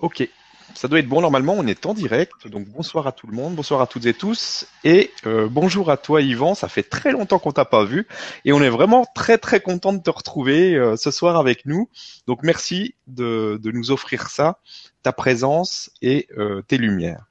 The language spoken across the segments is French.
Ok, ça doit être bon normalement, on est en direct, donc bonsoir à tout le monde, bonsoir à toutes et tous, et euh, bonjour à toi Yvan, ça fait très longtemps qu'on t'a pas vu, et on est vraiment très très content de te retrouver euh, ce soir avec nous, donc merci de, de, nous offrir ça, ta présence et euh, tes lumières.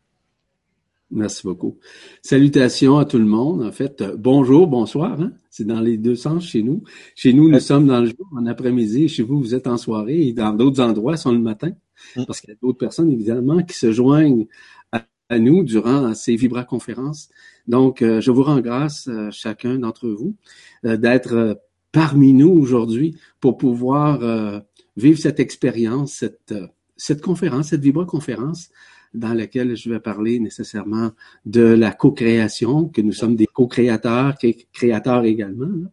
Merci beaucoup. Salutations à tout le monde. En fait, euh, bonjour, bonsoir. Hein? C'est dans les deux sens chez nous. Chez nous, nous sommes dans le jour, en après-midi. Chez vous, vous êtes en soirée. Et dans d'autres endroits, sont le matin. Mm. Parce qu'il y a d'autres personnes, évidemment, qui se joignent à, nous durant ces vibra-conférences. Donc, euh, je vous rends grâce, euh, chacun d'entre vous, d'être parmi nous aujourd'hui pour pouvoir vivre cette expérience, cette, cette conférence, cette vibra-conférence dans laquelle je vais parler nécessairement de la co-création, que nous sommes des co-créateurs, créateurs également,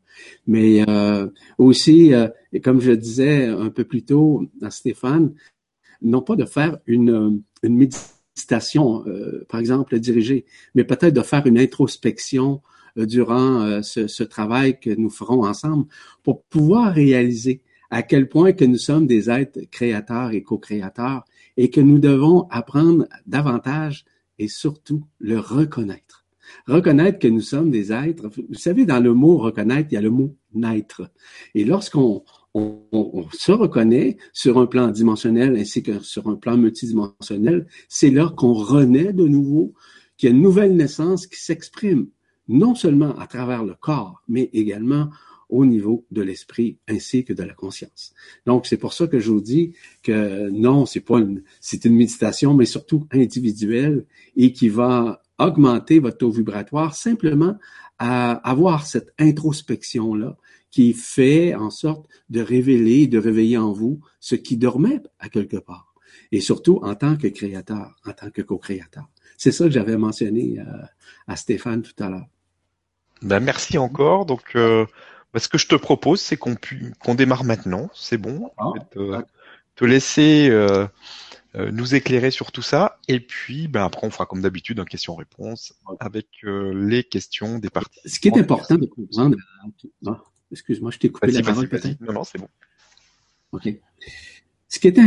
mais euh, aussi, euh, et comme je disais un peu plus tôt à Stéphane, non pas de faire une, méditation, euh, par exemple, dirigée, mais peut-être de faire une introspection durant ce, ce travail que nous ferons ensemble pour pouvoir réaliser à quel point que nous sommes des êtres créateurs et co-créateurs et que nous devons apprendre davantage et surtout le reconnaître. Reconnaître que nous sommes des êtres. Vous savez, dans le mot reconnaître, il y a le mot naître. Et lorsqu'on on, on, se reconnaît sur un plan dimensionnel ainsi que sur un plan multidimensionnel, c'est là qu'on renaît de nouveau, qu'il y a une nouvelle naissance qui s'exprime non seulement à travers le corps, mais également au niveau de l'esprit ainsi que de la conscience. Donc, c'est pour ça que je vous dis que non, c'est pas une, c'est une méditation, mais surtout individuelle et qui va augmenter votre taux vibratoire simplement à avoir cette introspection-là qui fait en sorte de révéler, de réveiller en vous ce qui dormait à quelque part. Et surtout en tant que créateur, en tant que co-créateur. C'est ça que j'avais mentionné euh, à Stéphane tout à l'heure. Ben, merci encore. Donc, euh, bah, ce que je te propose, c'est qu'on qu'on démarre maintenant. C'est bon. Ah, te, laisser euh, nous éclairer sur tout ça. Et puis, ben, après, on fera comme d'habitude un question-réponse avec euh, les questions des parties. Ce qui est important de comprendre. Ah, excuse-moi, je t'ai coupé la parole peut-être? Non, non, c'est bon. OK. Ce qui est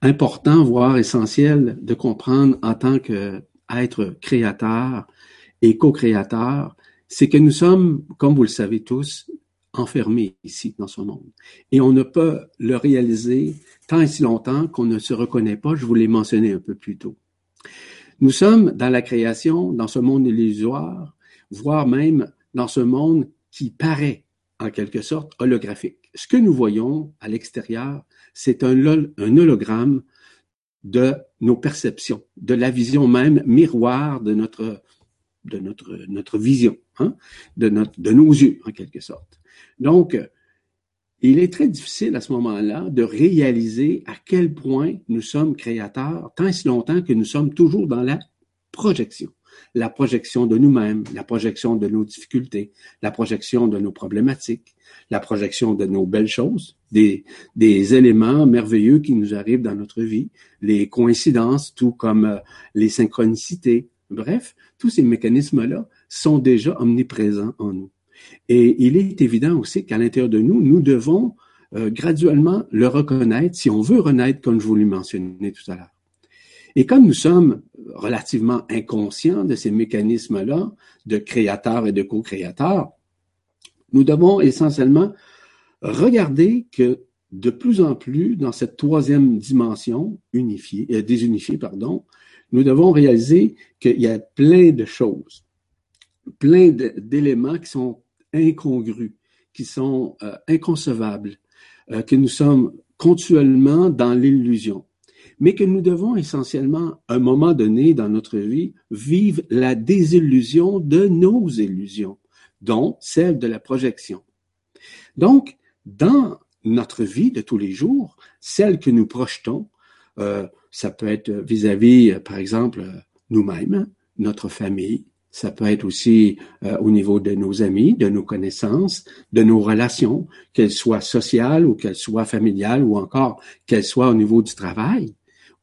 important, voire essentiel de comprendre en tant qu'être créateur et co-créateur, c'est que nous sommes, comme vous le savez tous, enfermé ici dans ce monde. Et on ne peut le réaliser tant et si longtemps qu'on ne se reconnaît pas. Je vous l'ai mentionné un peu plus tôt. Nous sommes dans la création, dans ce monde illusoire, voire même dans ce monde qui paraît en quelque sorte holographique. Ce que nous voyons à l'extérieur, c'est un, hologramme de nos perceptions, de la vision même miroir de notre de notre notre vision, hein, de notre de nos yeux en quelque sorte. Donc, il est très difficile à ce moment-là de réaliser à quel point nous sommes créateurs, tant et si longtemps que nous sommes toujours dans la projection. La projection de nous-mêmes, la projection de nos difficultés, la projection de nos problématiques, la projection de nos belles choses, des, des éléments merveilleux qui nous arrivent dans notre vie, les coïncidences, tout comme euh, les synchronicités. Bref, tous ces mécanismes-là sont déjà omniprésents en nous. Et il est évident aussi qu'à l'intérieur de nous, nous devons euh, graduellement le reconnaître si on veut renaître, comme je vous l'ai mentionné tout à l'heure. Et comme nous sommes relativement inconscients de ces mécanismes-là, de créateurs et de co-créateurs, nous devons essentiellement regarder que de plus en plus, dans cette troisième dimension unifiée, euh, désunifiée, pardon, nous devons réaliser qu'il y a plein de choses, plein d'éléments qui sont incongrus, qui sont euh, inconcevables, euh, que nous sommes continuellement dans l'illusion, mais que nous devons essentiellement, à un moment donné dans notre vie, vivre la désillusion de nos illusions, dont celle de la projection. Donc, dans notre vie de tous les jours, celle que nous projetons, euh, ça peut être vis-à-vis, -vis, par exemple, nous-mêmes, notre famille, ça peut être aussi euh, au niveau de nos amis, de nos connaissances, de nos relations, qu'elles soient sociales ou qu'elles soient familiales ou encore qu'elles soient au niveau du travail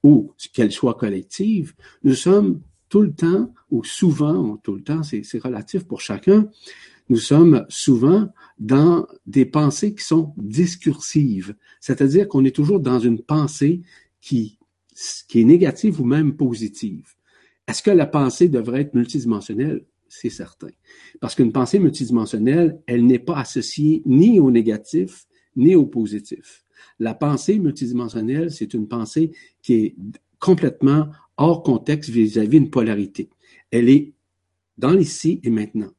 ou qu'elles soient collectives. Nous sommes tout le temps ou souvent, tout le temps, c'est relatif pour chacun, nous sommes souvent dans des pensées qui sont discursives, c'est-à-dire qu'on est toujours dans une pensée qui qui est négative ou même positive. Est-ce que la pensée devrait être multidimensionnelle? C'est certain. Parce qu'une pensée multidimensionnelle, elle n'est pas associée ni au négatif, ni au positif. La pensée multidimensionnelle, c'est une pensée qui est complètement hors contexte vis-à-vis d'une polarité. Elle est dans l'ici et maintenant.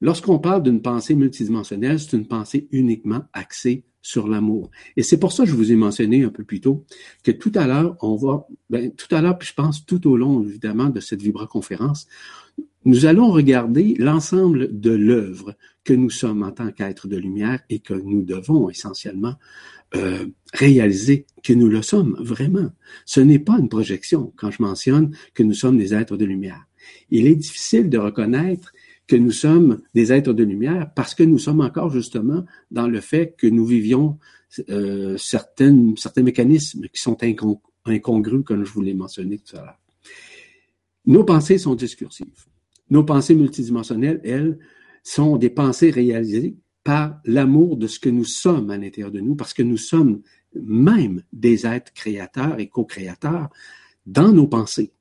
Lorsqu'on parle d'une pensée multidimensionnelle, c'est une pensée uniquement axée sur l'amour. Et c'est pour ça que je vous ai mentionné un peu plus tôt que tout à l'heure, on va, ben, tout à l'heure, puis je pense tout au long, évidemment, de cette vibra-conférence, nous allons regarder l'ensemble de l'œuvre que nous sommes en tant qu'êtres de lumière et que nous devons essentiellement euh, réaliser que nous le sommes vraiment. Ce n'est pas une projection quand je mentionne que nous sommes des êtres de lumière. Il est difficile de reconnaître que nous sommes des êtres de lumière parce que nous sommes encore justement dans le fait que nous vivions euh, certaines, certains mécanismes qui sont incongrus, comme je vous l'ai mentionné tout à l'heure. Nos pensées sont discursives. Nos pensées multidimensionnelles, elles, sont des pensées réalisées par l'amour de ce que nous sommes à l'intérieur de nous, parce que nous sommes même des êtres créateurs et co-créateurs dans nos pensées.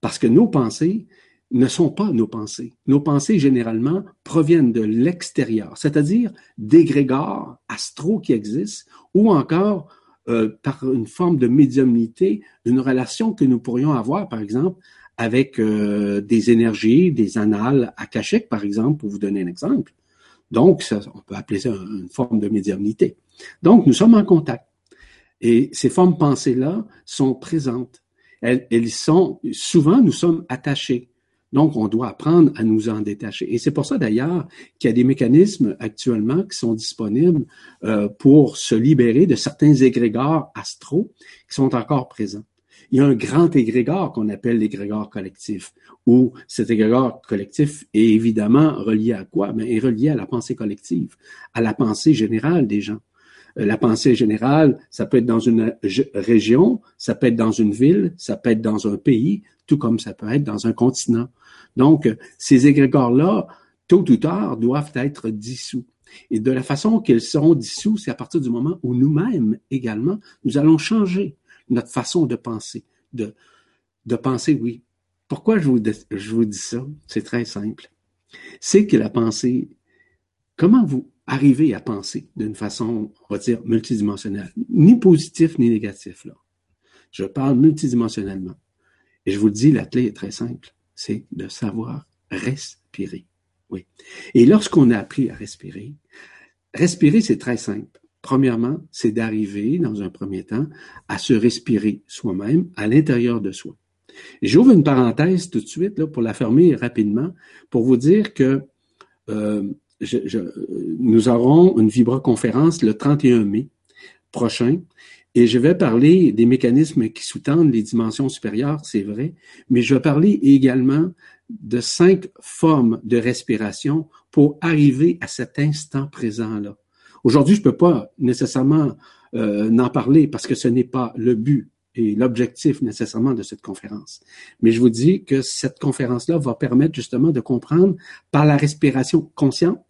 Parce que nos pensées ne sont pas nos pensées. Nos pensées, généralement, proviennent de l'extérieur, c'est-à-dire des grégores astraux qui existent, ou encore euh, par une forme de médiumnité, une relation que nous pourrions avoir, par exemple, avec euh, des énergies, des annales akashiques, par exemple, pour vous donner un exemple. Donc, on peut appeler ça une forme de médiumnité. Donc, nous sommes en contact. Et ces formes pensées-là sont présentes. Elles, elles sont, souvent, nous sommes attachés. Donc, on doit apprendre à nous en détacher. Et c'est pour ça, d'ailleurs, qu'il y a des mécanismes actuellement qui sont disponibles euh, pour se libérer de certains égrégores astraux qui sont encore présents il y a un grand égrégore qu'on appelle l'égrégore collectif, où cet égrégore collectif est évidemment relié à quoi? Mais est relié à la pensée collective, à la pensée générale des gens. Euh, la pensée générale, ça peut être dans une région, ça peut être dans une ville, ça peut être dans un pays, tout comme ça peut être dans un continent. Donc, ces égrégores-là, tôt ou tard, doivent être dissous. Et de la façon qu'ils seront dissous, c'est à partir du moment où nous-mêmes également, nous allons changer notre façon de penser, de, penser, oui. Pourquoi je vous dis ça? C'est très simple. C'est que la pensée, comment vous arrivez à penser d'une façon, on va dire, multidimensionnelle, ni positif ni négatif, là. Je parle multidimensionnellement. Et je vous le dis, la clé est très simple. C'est de savoir respirer. Oui. Et lorsqu'on a appris à respirer, respirer, c'est très simple. Premièrement, c'est d'arriver, dans un premier temps, à se respirer soi-même à l'intérieur de soi. J'ouvre une parenthèse tout de suite là, pour la fermer rapidement, pour vous dire que euh, nous aurons une vibra-conférence le 31 mai prochain et je vais parler des mécanismes qui sous-tendent les dimensions supérieures, c'est vrai, mais je vais parler également de cinq formes de respiration pour arriver à cet instant présent-là. Aujourd'hui, je ne peux pas nécessairement euh, n'en parler parce que ce n'est pas le but et l'objectif nécessairement de cette conférence. Mais je vous dis que cette conférence-là va permettre justement de comprendre par la respiration consciente,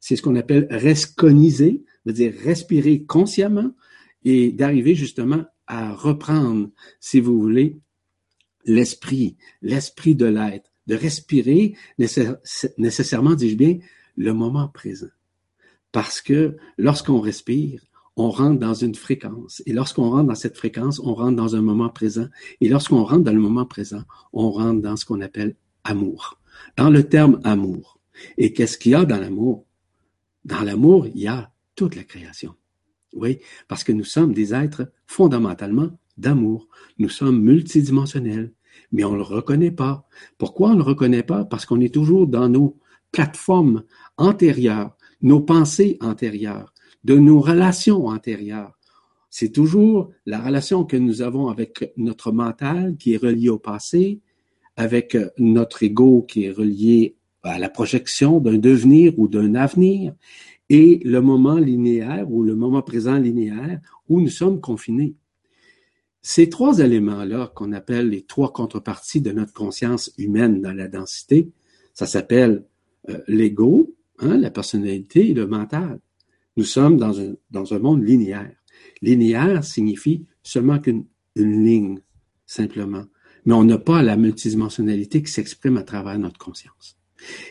c'est ce qu'on appelle resconiser, c'est-à-dire respirer consciemment et d'arriver justement à reprendre, si vous voulez, l'esprit, l'esprit de l'être, de respirer nécessairement, dis-je bien, le moment présent. Parce que lorsqu'on respire, on rentre dans une fréquence. Et lorsqu'on rentre dans cette fréquence, on rentre dans un moment présent. Et lorsqu'on rentre dans le moment présent, on rentre dans ce qu'on appelle amour. Dans le terme amour. Et qu'est-ce qu'il y a dans l'amour? Dans l'amour, il y a toute la création. Oui, parce que nous sommes des êtres fondamentalement d'amour. Nous sommes multidimensionnels, mais on ne le reconnaît pas. Pourquoi on ne le reconnaît pas? Parce qu'on est toujours dans nos plateformes antérieures nos pensées antérieures, de nos relations antérieures. C'est toujours la relation que nous avons avec notre mental qui est relié au passé, avec notre ego qui est relié la projection d'un devenir ou d'un avenir, et le moment linéaire ou le moment présent linéaire où nous sommes confinés. Ces trois éléments-là qu'on appelle les trois contreparties de notre conscience humaine dans la densité, ça s'appelle euh, l'ego, Hein, la personnalité et le mental. Nous sommes dans un, dans un monde linéaire. Linéaire signifie seulement qu'une une ligne. simplement. Mais on n'a pas la multidimensionnalité qui s'exprime à travers notre conscience.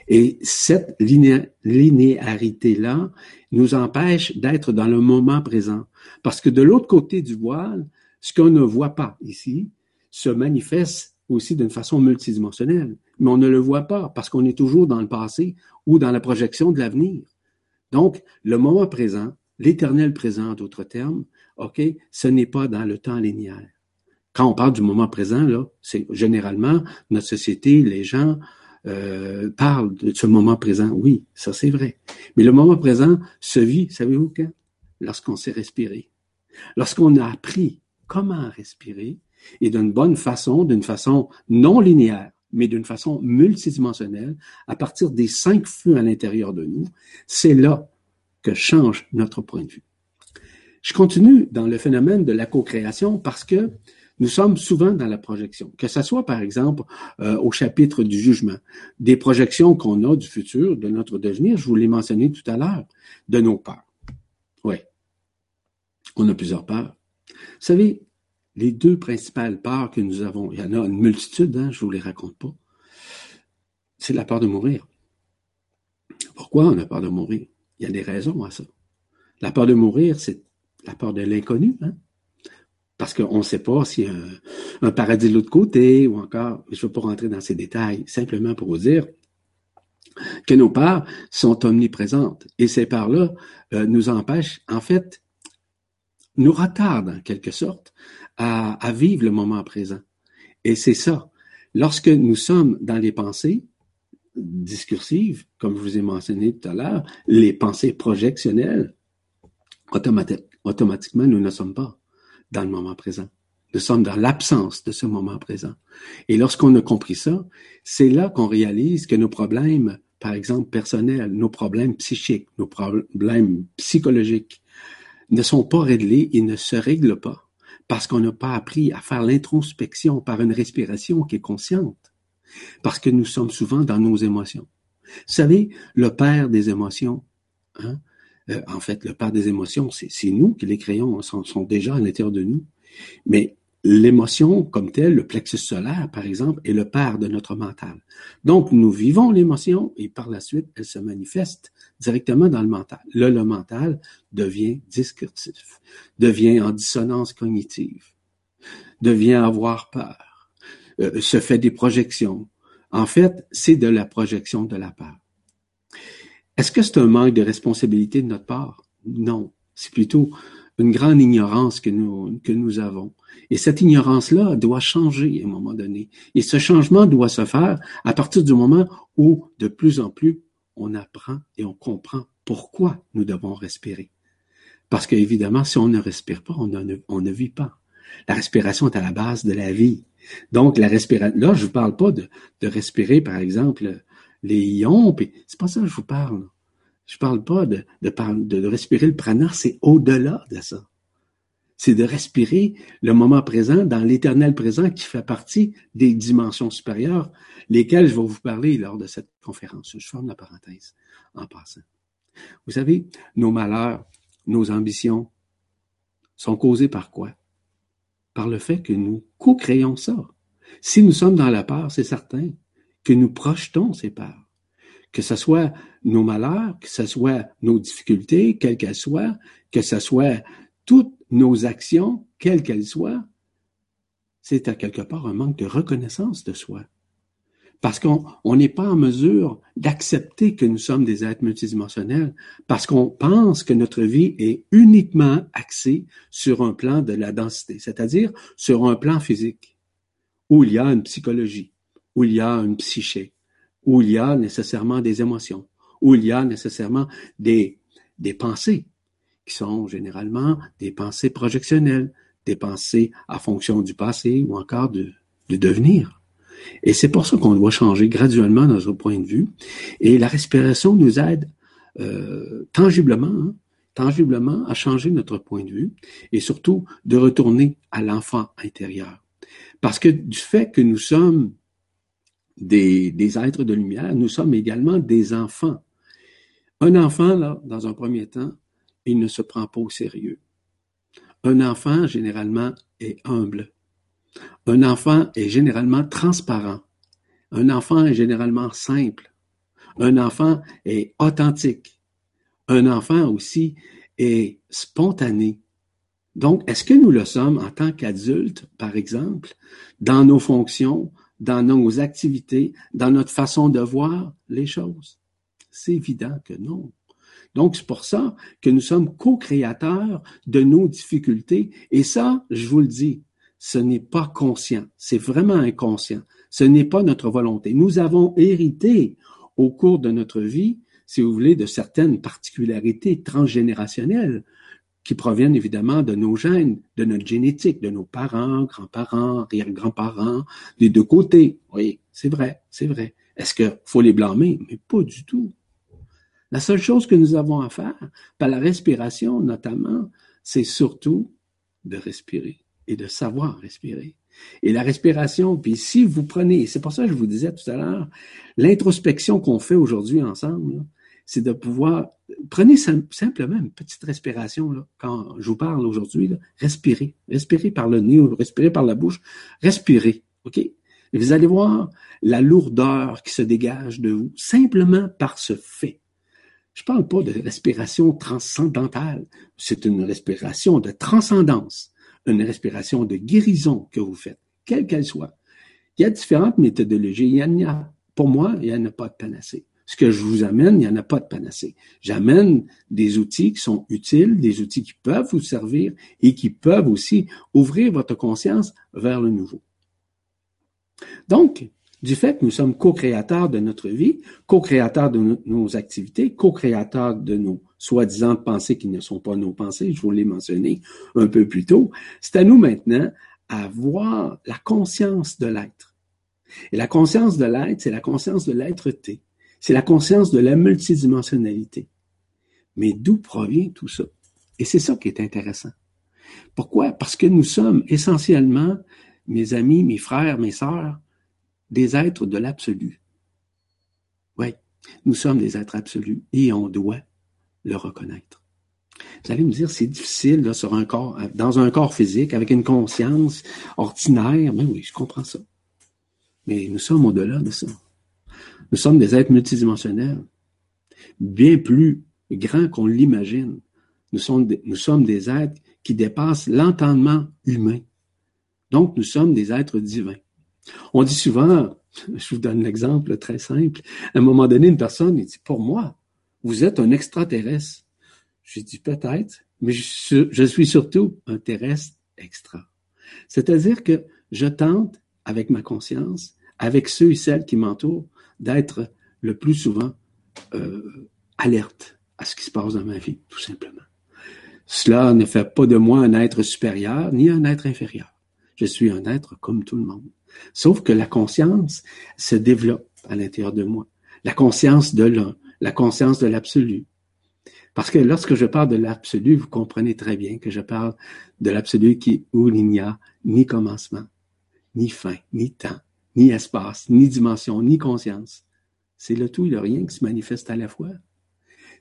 Et cette linéarité-là nous empêche d'être dans le moment présent. Parce que de l'autre côté du voile, ce qu'on ne voit pas ici se manifeste aussi d'une façon multidimensionnelle. Mais on ne le voit pas parce qu'on est toujours dans le passé ou dans la projection de l'avenir. Donc, le moment présent, l'éternel présent, d'autres termes, OK, ce n'est pas dans le temps linéaire. Quand on parle du moment présent, là, c'est généralement notre société, les gens euh, parlent de ce moment présent. Oui, ça c'est vrai. Mais le moment présent se vit, savez-vous quand? Lorsqu'on sait respirer. Lorsqu'on a appris comment respirer et d'une bonne façon, d'une façon non linéaire, mais d'une façon multidimensionnelle, à partir des cinq feux à l'intérieur de nous, c'est là que change notre point de vue. Je continue dans le phénomène de la co-création parce que nous sommes souvent dans la projection, que ce soit par exemple euh, au chapitre du jugement, des projections qu'on a du futur, de notre devenir, je vous l'ai mentionné tout à l'heure, de nos peurs. Oui, on a plusieurs peurs. Vous savez, les deux principales peurs que nous avons, il y en a une multitude, hein, je ne vous les raconte pas, c'est la peur de mourir. Pourquoi on a peur de mourir? Il y a des raisons à ça. La peur de mourir, c'est la peur de l'inconnu, hein? Parce qu'on ne sait pas s'il y a un, paradis de l'autre côté ou encore, je ne veux pas rentrer dans ces détails, simplement pour vous dire que nos peurs sont omniprésentes et ces peurs-là euh, nous empêchent, en fait, nous retardent en quelque sorte à, à vivre le moment présent. Et c'est ça. Lorsque nous sommes dans les pensées discursives, comme je vous ai mentionné tout à l'heure, les pensées projectionnelles, automatiquement, nous ne sommes pas dans le moment présent. Nous sommes dans l'absence de ce moment présent. Et lorsqu'on a compris ça, c'est là qu'on réalise que nos problèmes, par exemple personnels, nos problèmes psychiques, nos problèmes psychologiques, ne sont pas réglés et ne se règlent pas parce qu'on n'a pas appris à faire l'introspection par une respiration qui est consciente, parce que nous sommes souvent dans nos émotions. Vous savez, le père des émotions, hein, euh, en fait, le père des émotions, c'est nous qui les créons, sont, sont déjà à l'intérieur de nous. Mais l'émotion comme telle, le plexus solaire, par exemple, est le père de notre mental. Donc, nous vivons l'émotion et par la suite, elle se manifeste directement dans le mental. Là, le mental devient discursif, devient en dissonance cognitive, devient avoir peur, euh, se fait des projections. En fait, c'est de la projection de la peur. Est-ce que c'est un manque de responsabilité de notre part? Non. C'est plutôt une grande ignorance que nous, que nous avons. Et cette ignorance-là doit changer à un moment donné. Et ce changement doit se faire à partir du moment où, de plus en plus, on apprend et on comprend pourquoi nous devons respirer. Parce qu'évidemment, si on ne respire pas, on ne, vit pas. La respiration est à la base de la vie. Donc, la respiration, là, je ne parle pas de respirer, par exemple, les ions, puis c'est pas ça que je vous parle. Je parle pas de, respirer le prana, c'est au-delà de ça. C'est de respirer le moment présent dans l'éternel présent qui fait partie des dimensions supérieures, lesquelles je vais vous parler lors de cette conférence. Je ferme la parenthèse en passant. Vous savez, nos malheurs, nos ambitions sont causés par quoi? Par le fait que nous co-créons ça. Si nous sommes dans la peur, c'est certain que nous projetons ces peurs que ce soit nos malheurs, que ce soit nos difficultés, quelles qu'elles soient, que ce soit toutes nos actions, quelles qu'elles soient, c'est à quelque part un manque de reconnaissance de soi. Parce qu'on n'est pas en mesure d'accepter que nous sommes des êtres multidimensionnels, parce qu'on pense que notre vie est uniquement axée sur un plan de la densité, c'est-à-dire sur un plan physique, où il y a une psychologie, où il y a une psyché, où il y a nécessairement des émotions, où il y a nécessairement des, des pensées, qui sont généralement des pensées projectionnelles, des pensées à fonction du passé ou encore de, de devenir. Et c'est pour ça qu'on doit changer graduellement notre point de vue. Et la respiration nous aide euh, tangiblement, hein, tangiblement à changer notre point de vue et surtout de retourner à l'enfant intérieur. Parce que du fait que nous sommes des, êtres de lumière, nous sommes également des enfants. Un enfant, là, dans un premier temps, il ne se prend pas au sérieux. Un enfant, généralement, est humble. Un enfant est généralement transparent. Un enfant est généralement simple. Un enfant est authentique. Un enfant aussi est spontané. Donc, est-ce que nous le sommes en tant qu'adultes, par exemple, dans nos fonctions, dans nos activités, dans notre façon de voir les choses? C'est évident que non. Donc, c'est pour ça que nous sommes co-créateurs de nos difficultés. Et ça, je vous le dis, ce n'est pas conscient. C'est vraiment inconscient. Ce n'est pas notre volonté. Nous avons hérité au cours de notre vie, si vous voulez, de certaines particularités transgénérationnelles qui proviennent évidemment de nos gènes, de notre génétique, de nos parents, grands-parents, arrière-grands-parents, des deux côtés. Oui, c'est vrai, c'est vrai. Est-ce qu'il faut les blâmer? Mais pas du tout. La seule chose que nous avons à faire, par la respiration notamment, c'est surtout de respirer et de savoir respirer. Et la respiration, puis si vous prenez, c'est pour ça que je vous disais tout à l'heure, l'introspection qu'on fait aujourd'hui ensemble, c'est de pouvoir, prenez simplement une petite respiration, là, quand je vous parle aujourd'hui, respirez, respirez par le nez ou respirez par la bouche, respirez, OK? Vous allez voir la lourdeur qui se dégage de vous, simplement par ce fait. Je ne parle pas de respiration transcendantale, c'est une respiration de transcendance, une respiration de guérison que vous faites, quelle qu'elle soit. Il y a différentes méthodologies. Il y a, pour moi, il n'y en a pas de panacée. Ce que je vous amène, il n'y en a pas de panacée. J'amène des outils qui sont utiles, des outils qui peuvent vous servir et qui peuvent aussi ouvrir votre conscience vers le nouveau. Donc, du fait que nous sommes co-créateurs de notre vie, co-créateurs de nos activités, co-créateurs de nos soi-disant pensées qui ne sont pas nos pensées, je vous l'ai mentionné un peu plus tôt, c'est à nous maintenant à voir la conscience de l'être. Et la conscience de l'être, c'est la conscience de l'être-té. C'est la conscience de la multidimensionnalité. Mais d'où provient tout ça? Et c'est ça qui est intéressant. Pourquoi? Parce que nous sommes essentiellement, mes amis, mes frères, mes sœurs, des êtres de l'absolu. Oui, nous sommes des êtres absolus et on doit le reconnaître. Vous allez me dire, c'est difficile là, sur un corps, dans un corps physique, avec une conscience ordinaire. Mais oui, je comprends ça. Mais nous sommes au-delà de ça. Nous sommes des êtres multidimensionnels, bien plus grands qu'on l'imagine. Nous sommes, des, nous sommes des êtres qui dépassent l'entendement humain. Donc, nous sommes des êtres divins. On dit souvent, je vous donne l'exemple très simple, à un moment donné, une personne dit, pour moi, vous êtes un extraterrestre. J'ai dit peut-être, mais je, je, suis surtout un terrestre extra. C'est-à-dire que je tente, avec ma conscience, avec ceux et celles qui m'entourent, d'être le plus souvent euh, alerte à ce qui se passe dans ma vie, tout simplement. Cela ne fait pas de moi un être supérieur ni un être inférieur. Je suis un être comme tout le monde. Sauf que la conscience se développe à l'intérieur de moi. La conscience de l'un, la conscience de l'absolu. Parce que lorsque je parle de l'absolu, vous comprenez très bien que je parle de l'absolu qui, où il n'y a ni commencement, ni fin, ni temps, ni espace, ni dimension, ni conscience. C'est le tout et le rien qui se manifeste à la fois.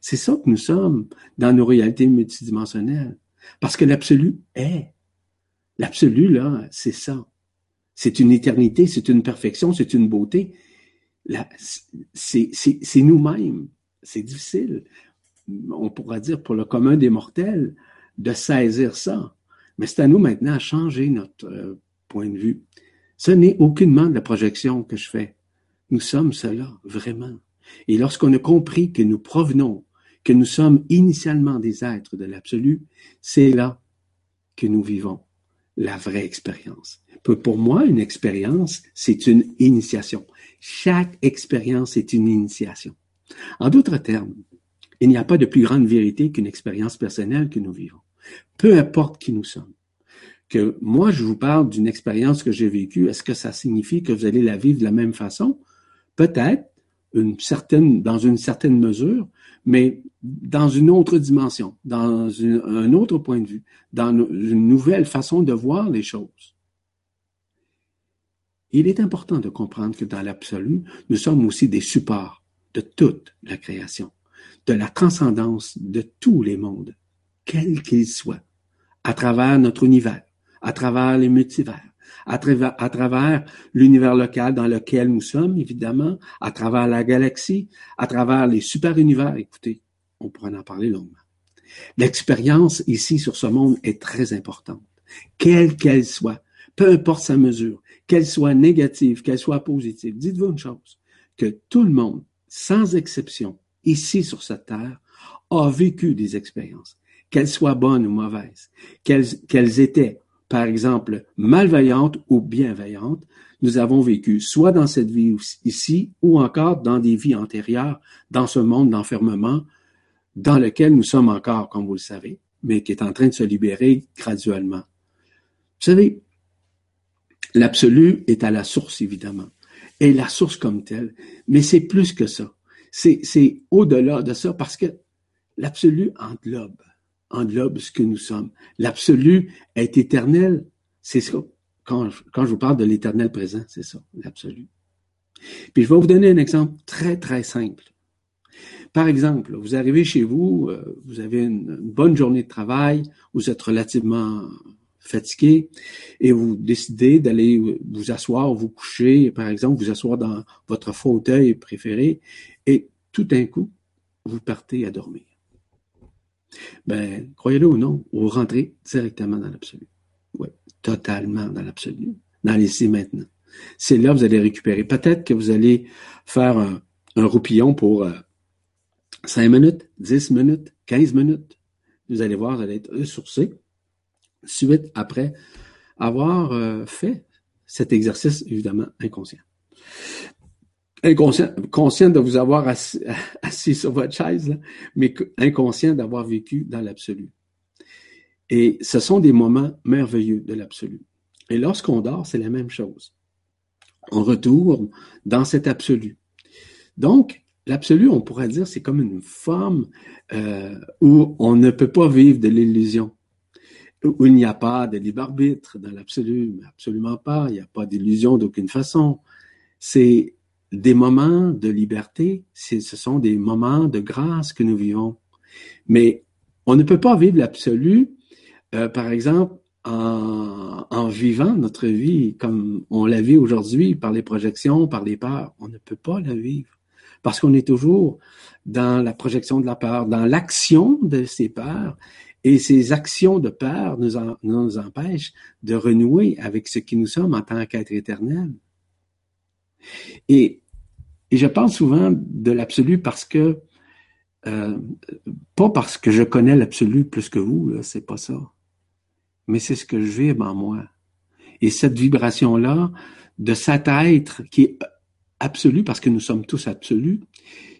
C'est ça que nous sommes dans nos réalités multidimensionnelles. Parce que l'absolu est. L'absolu, là, c'est ça. C'est une éternité, c'est une perfection, c'est une beauté. C'est nous-mêmes. C'est difficile. On pourra dire pour le commun des mortels de saisir ça. Mais c'est à nous maintenant à changer notre euh, point de vue. Ce n'est aucunement de la projection que je fais. Nous sommes cela, vraiment. Et lorsqu'on a compris que nous provenons, que nous sommes initialement des êtres de l'absolu, c'est là que nous vivons la vraie expérience. Pour moi, une expérience, c'est une initiation. Chaque expérience est une initiation. En d'autres termes, il n'y a pas de plus grande vérité qu'une expérience personnelle que nous vivons. Peu importe qui nous sommes que moi, je vous parle d'une expérience que j'ai vécue, est-ce que ça signifie que vous allez la vivre de la même façon? Peut-être, une certaine, dans une certaine mesure, mais dans une autre dimension, dans un autre point de vue, dans une nouvelle façon de voir les choses. Il est important de comprendre que dans l'absolu, nous sommes aussi des supports de toute la création, de la transcendance de tous les mondes, quels qu'ils soient, à travers notre univers à travers les multivers, à travers, à travers l'univers local dans lequel nous sommes, évidemment, à travers la galaxie, à travers les super-univers. Écoutez, on pourrait en parler longuement. L'expérience ici sur ce monde est très importante, quelle qu'elle soit, peu importe sa mesure, qu'elle soit négative, qu'elle soit positive. Dites-vous une chose, que tout le monde, sans exception, ici sur cette terre, a vécu des expériences, qu'elles soient bonnes ou mauvaises, qu'elles étaient, par exemple, malveillantes ou bienveillantes, nous avons vécu soit dans cette vie ici ou encore dans des vies antérieures, dans ce monde d'enfermement dans lequel nous sommes encore, comme vous le savez, mais qui est en train de se libérer graduellement. Vous savez, l'absolu est à la source, évidemment, et la source comme telle, mais c'est plus que ça. C'est au-delà de ça parce que l'absolu englobe, englobe ce que nous sommes. L'absolu est éternel, c'est ça. Quand, quand je vous parle de l'éternel présent, c'est ça, l'absolu. Puis je vais vous donner un exemple très, très simple. Par exemple, vous arrivez chez vous, euh, vous avez une, bonne journée de travail, vous êtes relativement fatigué et vous décidez d'aller vous asseoir, vous coucher, par exemple, vous asseoir dans votre fauteuil préféré et tout d'un coup, vous partez à dormir. Ben, croyez-le ou non, vous rentrez directement dans l'absolu. Oui, totalement dans l'absolu, dans les maintenant. C'est là que vous allez récupérer. Peut-être que vous allez faire un, roupillon pour euh, 5 minutes, 10 minutes, 15 minutes. Vous allez voir, vous allez être ressourcé. Suite après avoir euh, fait cet exercice, évidemment, inconscient. Inconscient, conscient de vous avoir assis, assis sur votre chaise, mais inconscient d'avoir vécu dans l'absolu. Et ce sont des moments merveilleux de l'absolu. Et lorsqu'on dort, c'est la même chose. On retourne dans cet absolu. Donc, L'absolu, on pourrait dire, c'est comme une forme euh, où on ne peut pas vivre de l'illusion, où il n'y a pas de libre arbitre dans l'absolu, absolument pas, il n'y a pas d'illusion d'aucune façon. C'est des moments de liberté, ce sont des moments de grâce que nous vivons. Mais on ne peut pas vivre l'absolu, euh, par exemple, en, en, vivant notre vie comme on la vit aujourd'hui par les projections, par les peurs. On ne peut pas la vivre parce qu'on est toujours dans la projection de la peur, dans l'action de ces peurs, et ces actions de peur nous, nous empêchent de renouer avec ce qui nous sommes en tant qu'être éternel. Et, et, je parle souvent de l'absolu parce que, euh, pas parce que je connais l'absolu plus que vous, c'est pas ça, mais c'est ce que je vibre en moi. Et cette vibration-là, de cet être qui est absolu, parce que nous sommes tous absolus,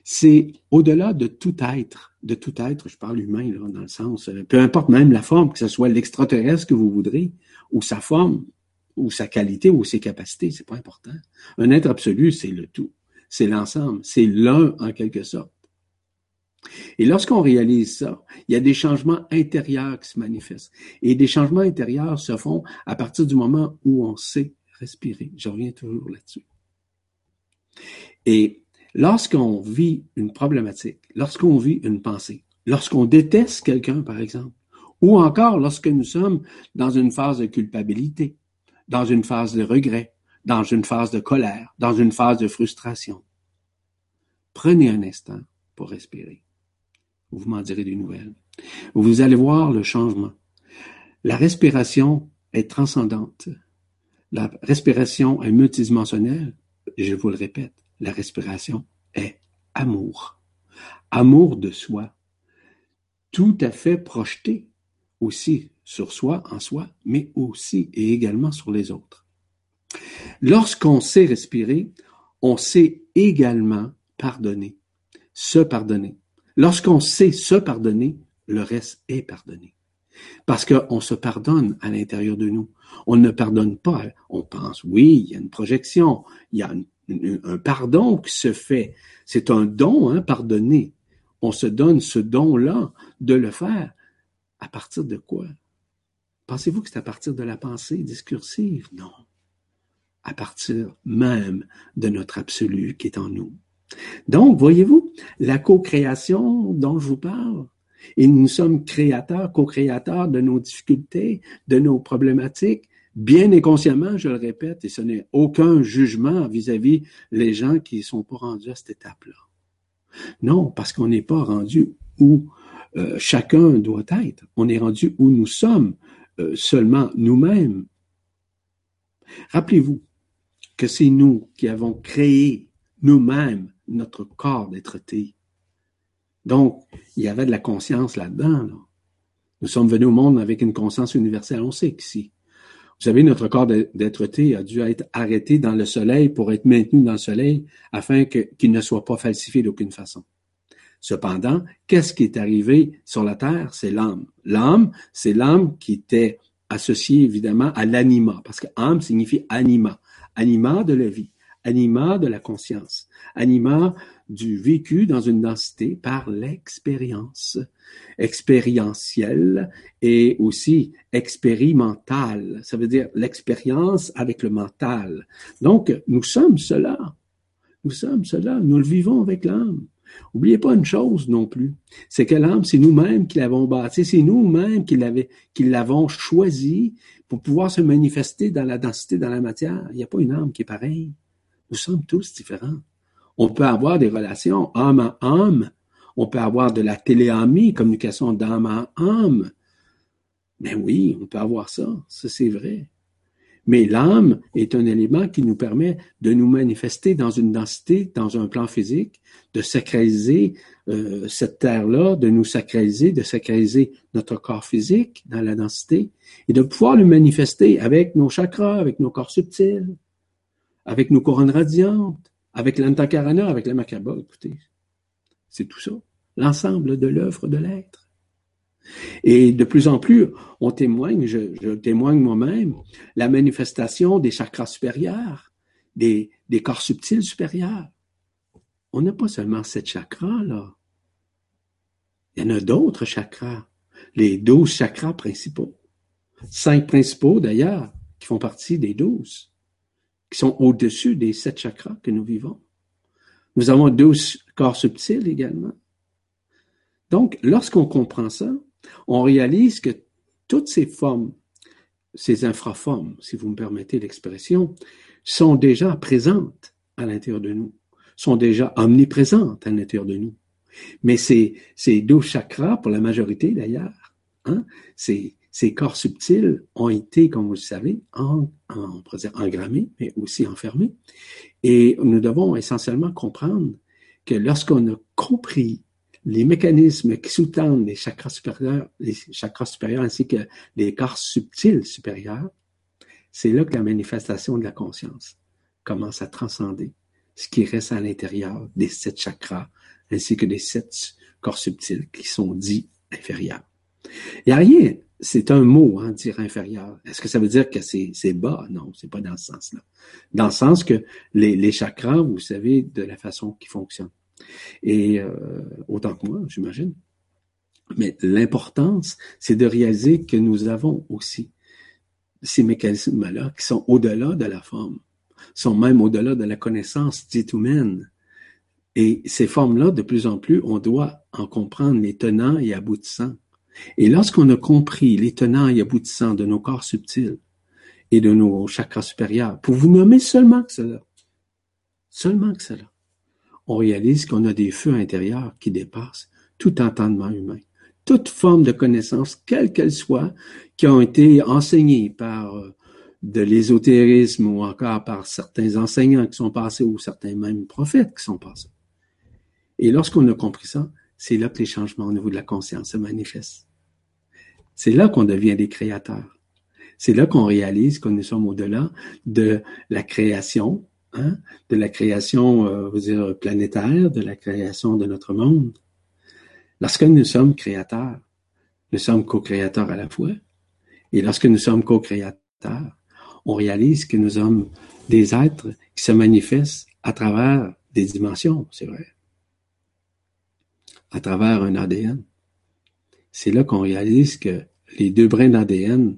c'est au-delà de tout être, de tout être, je parle humain dans le sens, euh, peu importe même la forme, que ce soit l'extraterrestre que vous voudrez, ou sa forme, ou sa qualité, ou ses capacités, c'est pas important. Un être absolu, c'est le tout, c'est l'ensemble, c'est l'un en quelque sorte. Et lorsqu'on réalise ça, il y a des changements intérieurs qui se manifestent. Et des changements intérieurs se font à partir du moment où on sait respirer. Je reviens toujours là-dessus. Et lorsqu'on vit une problématique, lorsqu'on vit une pensée, lorsqu'on déteste quelqu'un, par exemple, ou encore lorsque nous sommes dans une phase de culpabilité, dans une phase de regret, dans une phase de colère, dans une phase de frustration, prenez un instant pour respirer. Vous m'en direz des nouvelles. Vous allez voir le changement. La respiration est transcendante. La respiration est multidimensionnelle je vous le répète, la respiration est amour. Amour de soi. Tout à fait projeté aussi sur soi, en soi, mais aussi et également sur les autres. Lorsqu'on sait respirer, on sait également pardonner, se pardonner. Lorsqu'on sait se pardonner, le reste est pardonné. Parce qu'on se pardonne à l'intérieur de nous. On ne pardonne pas. On pense, oui, il y a une projection, il y a un pardon qui se fait. C'est un don, hein, pardonner. On se donne ce don-là de le faire. À partir de quoi? Pensez-vous que c'est à partir de la pensée discursive? Non. À partir même de notre absolu qui est en nous. Donc, voyez-vous, la co-création dont je vous parle, et nous sommes créateurs, co-créateurs de nos difficultés, de nos problématiques, bien inconsciemment, je le répète, et ce n'est aucun jugement vis-à-vis les gens qui ne sont pas rendus à cette étape-là. Non, parce qu'on n'est pas rendu où euh, chacun doit être. On est rendu où nous sommes euh, seulement nous-mêmes. Rappelez-vous que c'est nous qui avons créé nous-mêmes notre corps d'être-té. Donc, il y avait de la conscience là-dedans. Nous sommes venus au monde avec une conscience universelle. On sait qu'ici, vous savez, notre corps d'être-té a dû être arrêté dans le soleil pour être maintenu dans le soleil afin qu'il ne soit pas falsifié d'aucune façon. Cependant, qu'est-ce qui est arrivé sur la terre? C'est l'âme. L'âme, c'est l'âme qui était associée évidemment à l'anima, parce que âme signifie anima, anima de la vie, anima de la conscience, anima du vécu dans une densité par l'expérience expérientielle et aussi expérimentale. Ça veut dire l'expérience avec le mental. Donc, nous sommes cela. Nous sommes cela. Nous le vivons avec l'âme. Oubliez pas une chose non plus, c'est que l'âme, c'est nous-mêmes qui l'avons bâti, c'est nous-mêmes qui l'avons choisi pour pouvoir se manifester dans la densité, dans la matière. Il n'y a pas une âme qui est pareille. Nous sommes tous différents. On peut avoir des relations âme à âme. On peut avoir de la téléamie, communication d'âme à âme. Mais oui, on peut avoir ça. Ça, c'est vrai. Mais l'âme est un élément qui nous permet de nous manifester dans une densité, dans un plan physique, de sacraliser euh, cette terre-là, de nous sacraliser, de sacraliser notre corps physique dans la densité, et de pouvoir le manifester avec nos chakras, avec nos corps subtils, avec nos couronnes radiantes, avec l'antakarana, avec la makaba, écoutez, c'est tout ça, l'ensemble de l'œuvre de l'être. Et de plus en plus, on témoigne, je, témoigne moi-même, la manifestation des chakras supérieurs, des, des corps subtils supérieurs. On n'a pas seulement sept chakras, là. Il y en a d'autres chakras, les douze chakras principaux. Cinq principaux, d'ailleurs, qui font partie des douze qui sont au-dessus des sept chakras que nous vivons. Nous avons douze corps subtils également. Donc, lorsqu'on comprend ça, on réalise que toutes ces formes, ces infraformes, si vous me permettez l'expression, sont déjà présentes à l'intérieur de nous, sont déjà omniprésentes à l'intérieur de nous. Mais ces, ces douze chakras, pour la majorité d'ailleurs, hein, c'est ces corps subtils ont été, comme vous le savez, en, dire engrammés, mais aussi enfermés. Et nous devons essentiellement comprendre que lorsqu'on a compris les mécanismes qui sous-tendent les chakras supérieurs, les chakras supérieurs ainsi que les corps subtils supérieurs, c'est là que la manifestation de la conscience commence à transcender ce qui reste à l'intérieur des sept chakras ainsi que des sept corps subtils qui sont dits inférieurs. Il n'y a rien c'est un mot, hein, dire inférieur. Est-ce que ça veut dire que c'est, bas? Non, c'est pas dans ce sens-là. Dans le sens que les, chakras, vous savez, de la façon qu'ils fonctionnent. Et euh, autant que moi, j'imagine. Mais l'importance, c'est de réaliser que nous avons aussi ces mécanismes-là qui sont au-delà de la forme, sont même au-delà de la connaissance dite humaine. Et ces formes-là, de plus en plus, on doit en comprendre les tenants et aboutissants. Et lorsqu'on a compris les tenants et aboutissants de nos corps subtils et de nos chakras supérieurs, pour vous nommer seulement que cela, seulement que cela, on réalise qu'on a des feux intérieurs qui dépassent tout entendement humain, toute forme de connaissance, quelle qu'elle soit, qui ont été enseignées par euh, de l'ésotérisme ou encore par certains enseignants qui sont passés ou certains même prophètes qui sont passés. Et lorsqu'on a compris ça, c'est là que les changements au niveau de la conscience se manifestent. C'est là qu'on devient des créateurs. C'est là qu'on réalise que nous sommes au-delà de la création, hein, de la création, euh, vous dire, planétaire, de la création de notre monde. Lorsque nous sommes créateurs, nous sommes co-créateurs à la fois. Et lorsque nous sommes co-créateurs, on réalise que nous sommes des êtres qui se manifestent à travers des dimensions, c'est vrai à travers un ADN. C'est là qu'on réalise que les deux brins d'ADN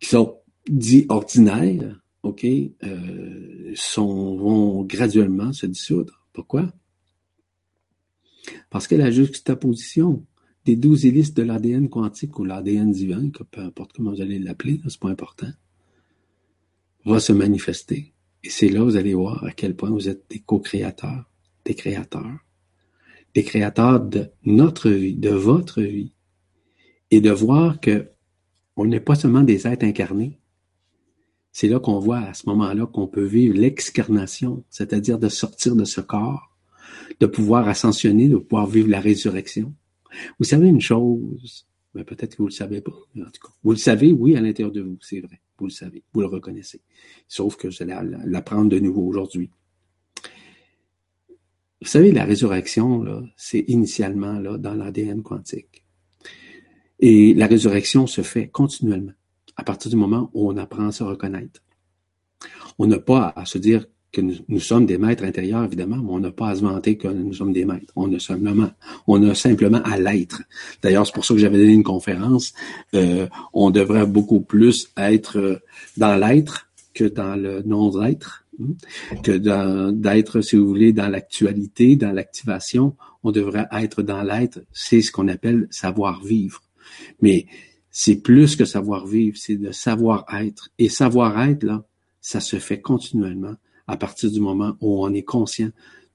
qui sont dits ordinaires, OK, euh, sont, vont graduellement se dissoudre. Pourquoi? Parce que la juxtaposition des douze hélices de l'ADN quantique ou l'ADN divin, peu importe comment vous allez l'appeler, c'est pas important. va se manifester. Et c'est là, vous allez voir à quel point vous êtes des co-créateurs, des créateurs, des créateurs de notre vie, de votre vie. Et de voir que on n'est pas seulement des êtres incarnés. C'est là qu'on voit à ce moment-là qu'on peut vivre l'excarnation, c'est-à-dire de sortir de ce corps, de pouvoir ascensionner, de pouvoir vivre la résurrection. Vous savez une chose, mais peut-être que vous le savez pas. En tout cas, vous le savez, oui, à l'intérieur de vous, c'est vrai. Vous le savez, vous le reconnaissez. Sauf que je vais l'apprendre de nouveau aujourd'hui. Vous savez, la résurrection, c'est initialement là, dans l'ADN quantique. Et la résurrection se fait continuellement, à partir du moment où on apprend à se reconnaître. On n'a pas à se dire que nous, sommes des maîtres intérieurs, évidemment, mais on n'a pas à se vanter que nous sommes des maîtres. On a simplement, on a simplement à l'être. D'ailleurs, c'est pour ça que j'avais donné une conférence. Euh, on devrait beaucoup plus être euh, dans l'être que dans le non-être, hein, que d'être, si vous voulez, dans l'actualité, dans l'activation. On devrait être dans l'être. C'est ce qu'on appelle savoir vivre. Mais c'est plus que savoir vivre, c'est de savoir être. Et savoir être, là, ça se fait continuellement à partir du moment où on est conscient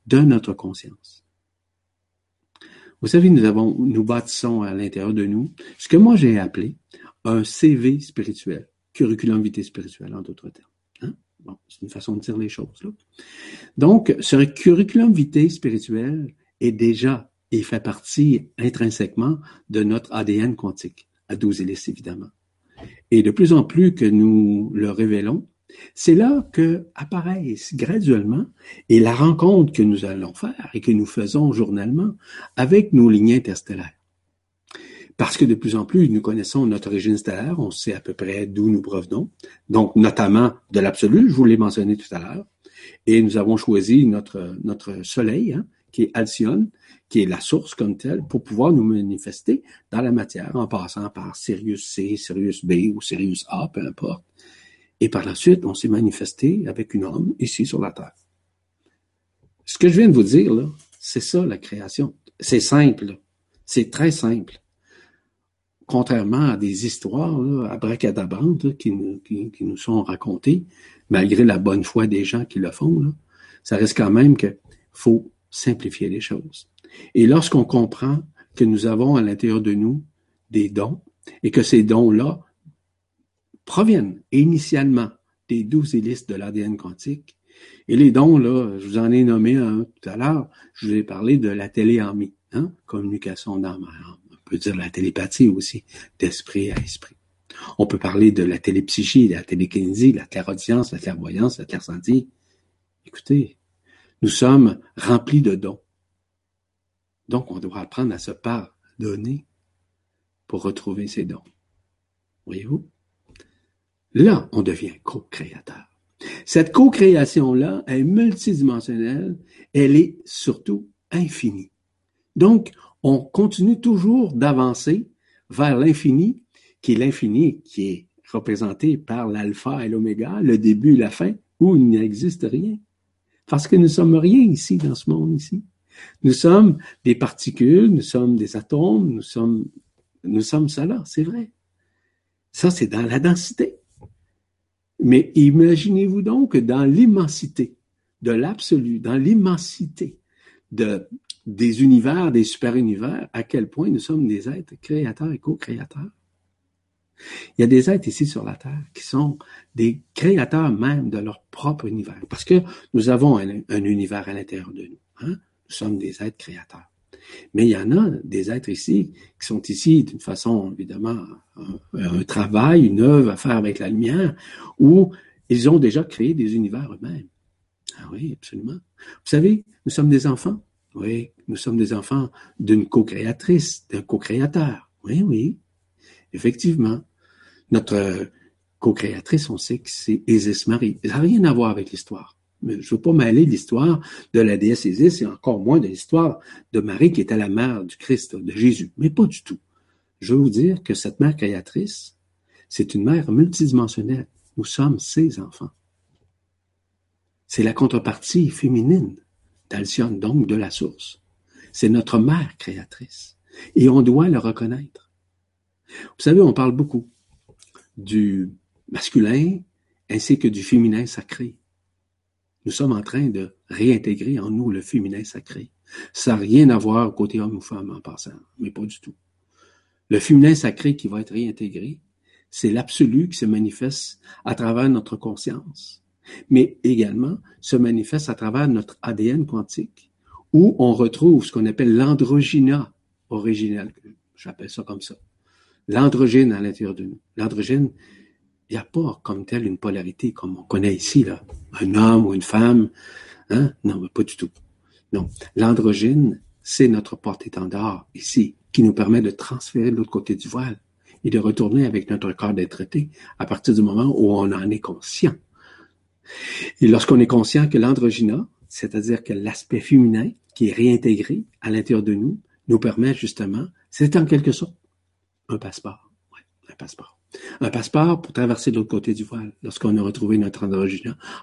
de notre conscience. Vous savez, nous avons, nous bâtissons à l'intérieur de nous ce que moi j'ai appelé un CV spirituel, curriculum vitae spirituel en d'autres termes. Hein? Bon, c'est une façon de dire les choses. Là. Donc, ce curriculum vitae spirituel est déjà et fait partie intrinsèquement de notre ADN quantique, à 12 hélices évidemment. Et de plus en plus que nous le révélons, c'est là que apparaissent graduellement et la rencontre que nous allons faire et que nous faisons journalement avec nos lignes interstellaires. Parce que de plus en plus, nous connaissons notre origine stellaire, on sait à peu près d'où nous provenons, donc notamment de l'absolu, je vous l'ai mentionné tout à l'heure, et nous avons choisi notre, notre soleil, hein, qui est Alcyone, qui est la source comme telle, pour pouvoir nous manifester dans la matière, en passant par Sirius C, Sirius B ou Sirius A, peu importe. Et par la suite, on s'est manifesté avec une homme ici sur la terre. Ce que je viens de vous dire, là, c'est ça la création. C'est simple. C'est très simple. Contrairement à des histoires là, abracadabrantes qui, qui, nous sont racontées, malgré la bonne foi des gens qui le font, ça reste quand même qu'il faut simplifier les choses. Et lorsqu'on comprend que nous avons à l'intérieur de nous des dons et que ces dons-là proviennent initialement des douze hélices de l'ADN quantique. Et les dons, là, je vous en ai nommé un tout à l'heure, je vous ai parlé de la téléarmie, hein, communication d'âme On peut dire la télépathie aussi, d'esprit à esprit. On peut parler de la télépsychie, de la télékinésie, la clairaudience, la clairvoyance, la clairsentie. Écoutez, nous sommes remplis de dons. Donc, on doit apprendre à se pardonner pour retrouver ces dons. Voyez-vous? Là, on devient co-créateur. Cette co-création-là est multidimensionnelle, elle est surtout infinie. Donc, on continue toujours d'avancer vers l'infini, qui est l'infini qui est représenté par l'alpha et l'oméga, le début et la fin, où il n'existe rien. Parce que nous sommes rien ici, dans ce monde ici. Nous sommes des particules, nous sommes des atomes, nous sommes, nous sommes cela, c'est vrai. Ça, c'est dans la densité. Mais imaginez-vous donc que dans l'immensité de l'absolu, dans l'immensité de, des univers, des super-univers, à quel point nous sommes des êtres créateurs et co-créateurs. Il y a des êtres ici sur la Terre qui sont des créateurs même de leur propre univers, parce que nous avons un, univers à l'intérieur de nous. Hein? Nous sommes des êtres créateurs. Mais il y en a des êtres ici qui sont ici d'une façon, évidemment, un, travail, une œuvre à faire avec la lumière, où ils ont déjà créé des univers eux-mêmes. Ah oui, absolument. Vous savez, nous sommes des enfants. Oui, nous sommes des enfants d'une co-créatrice, d'un co-créateur. Oui, oui, effectivement. Notre co-créatrice, on sait que c'est Isis Marie. Ça n'a rien à voir avec l'histoire. Je ne veux pas mêler l'histoire de la déesse Isis et encore moins de l'histoire de Marie qui était la mère du Christ, de Jésus. Mais pas du tout. Je veux vous dire que cette mère créatrice, c'est une mère multidimensionnelle. Nous sommes ses enfants. C'est la contrepartie féminine d'Alcyone, donc de la source. C'est notre mère créatrice. Et on doit le reconnaître. Vous savez, on parle beaucoup du masculin ainsi que du féminin sacré. Nous sommes en train de réintégrer en nous le féminin sacré. Ça n'a rien à voir côté homme ou femme en passant, mais pas du tout. Le féminin sacré qui va être réintégré, c'est l'absolu qui se manifeste à travers notre conscience, mais également se manifeste à travers notre ADN quantique, où on retrouve ce qu'on appelle l'androgyna original. J'appelle ça comme ça. L'androgyne à l'intérieur de nous. L'androgyne, il n'y a pas comme tel une polarité comme on connaît ici, là. Un homme ou une femme. Hein? Non, pas du tout. Non. L'androgyne, c'est notre porte-étendard ici, qui nous permet de transférer de l'autre côté du voile et de retourner avec notre corps d'être traité à partir du moment où on en est conscient. Et lorsqu'on est conscient que l'androgyna, c'est-à-dire que l'aspect féminin qui est réintégré à l'intérieur de nous, nous permet justement, c'est en quelque sorte un passeport. Ouais, un passeport. Un passeport pour traverser l'autre côté du voile, lorsqu'on a retrouvé notre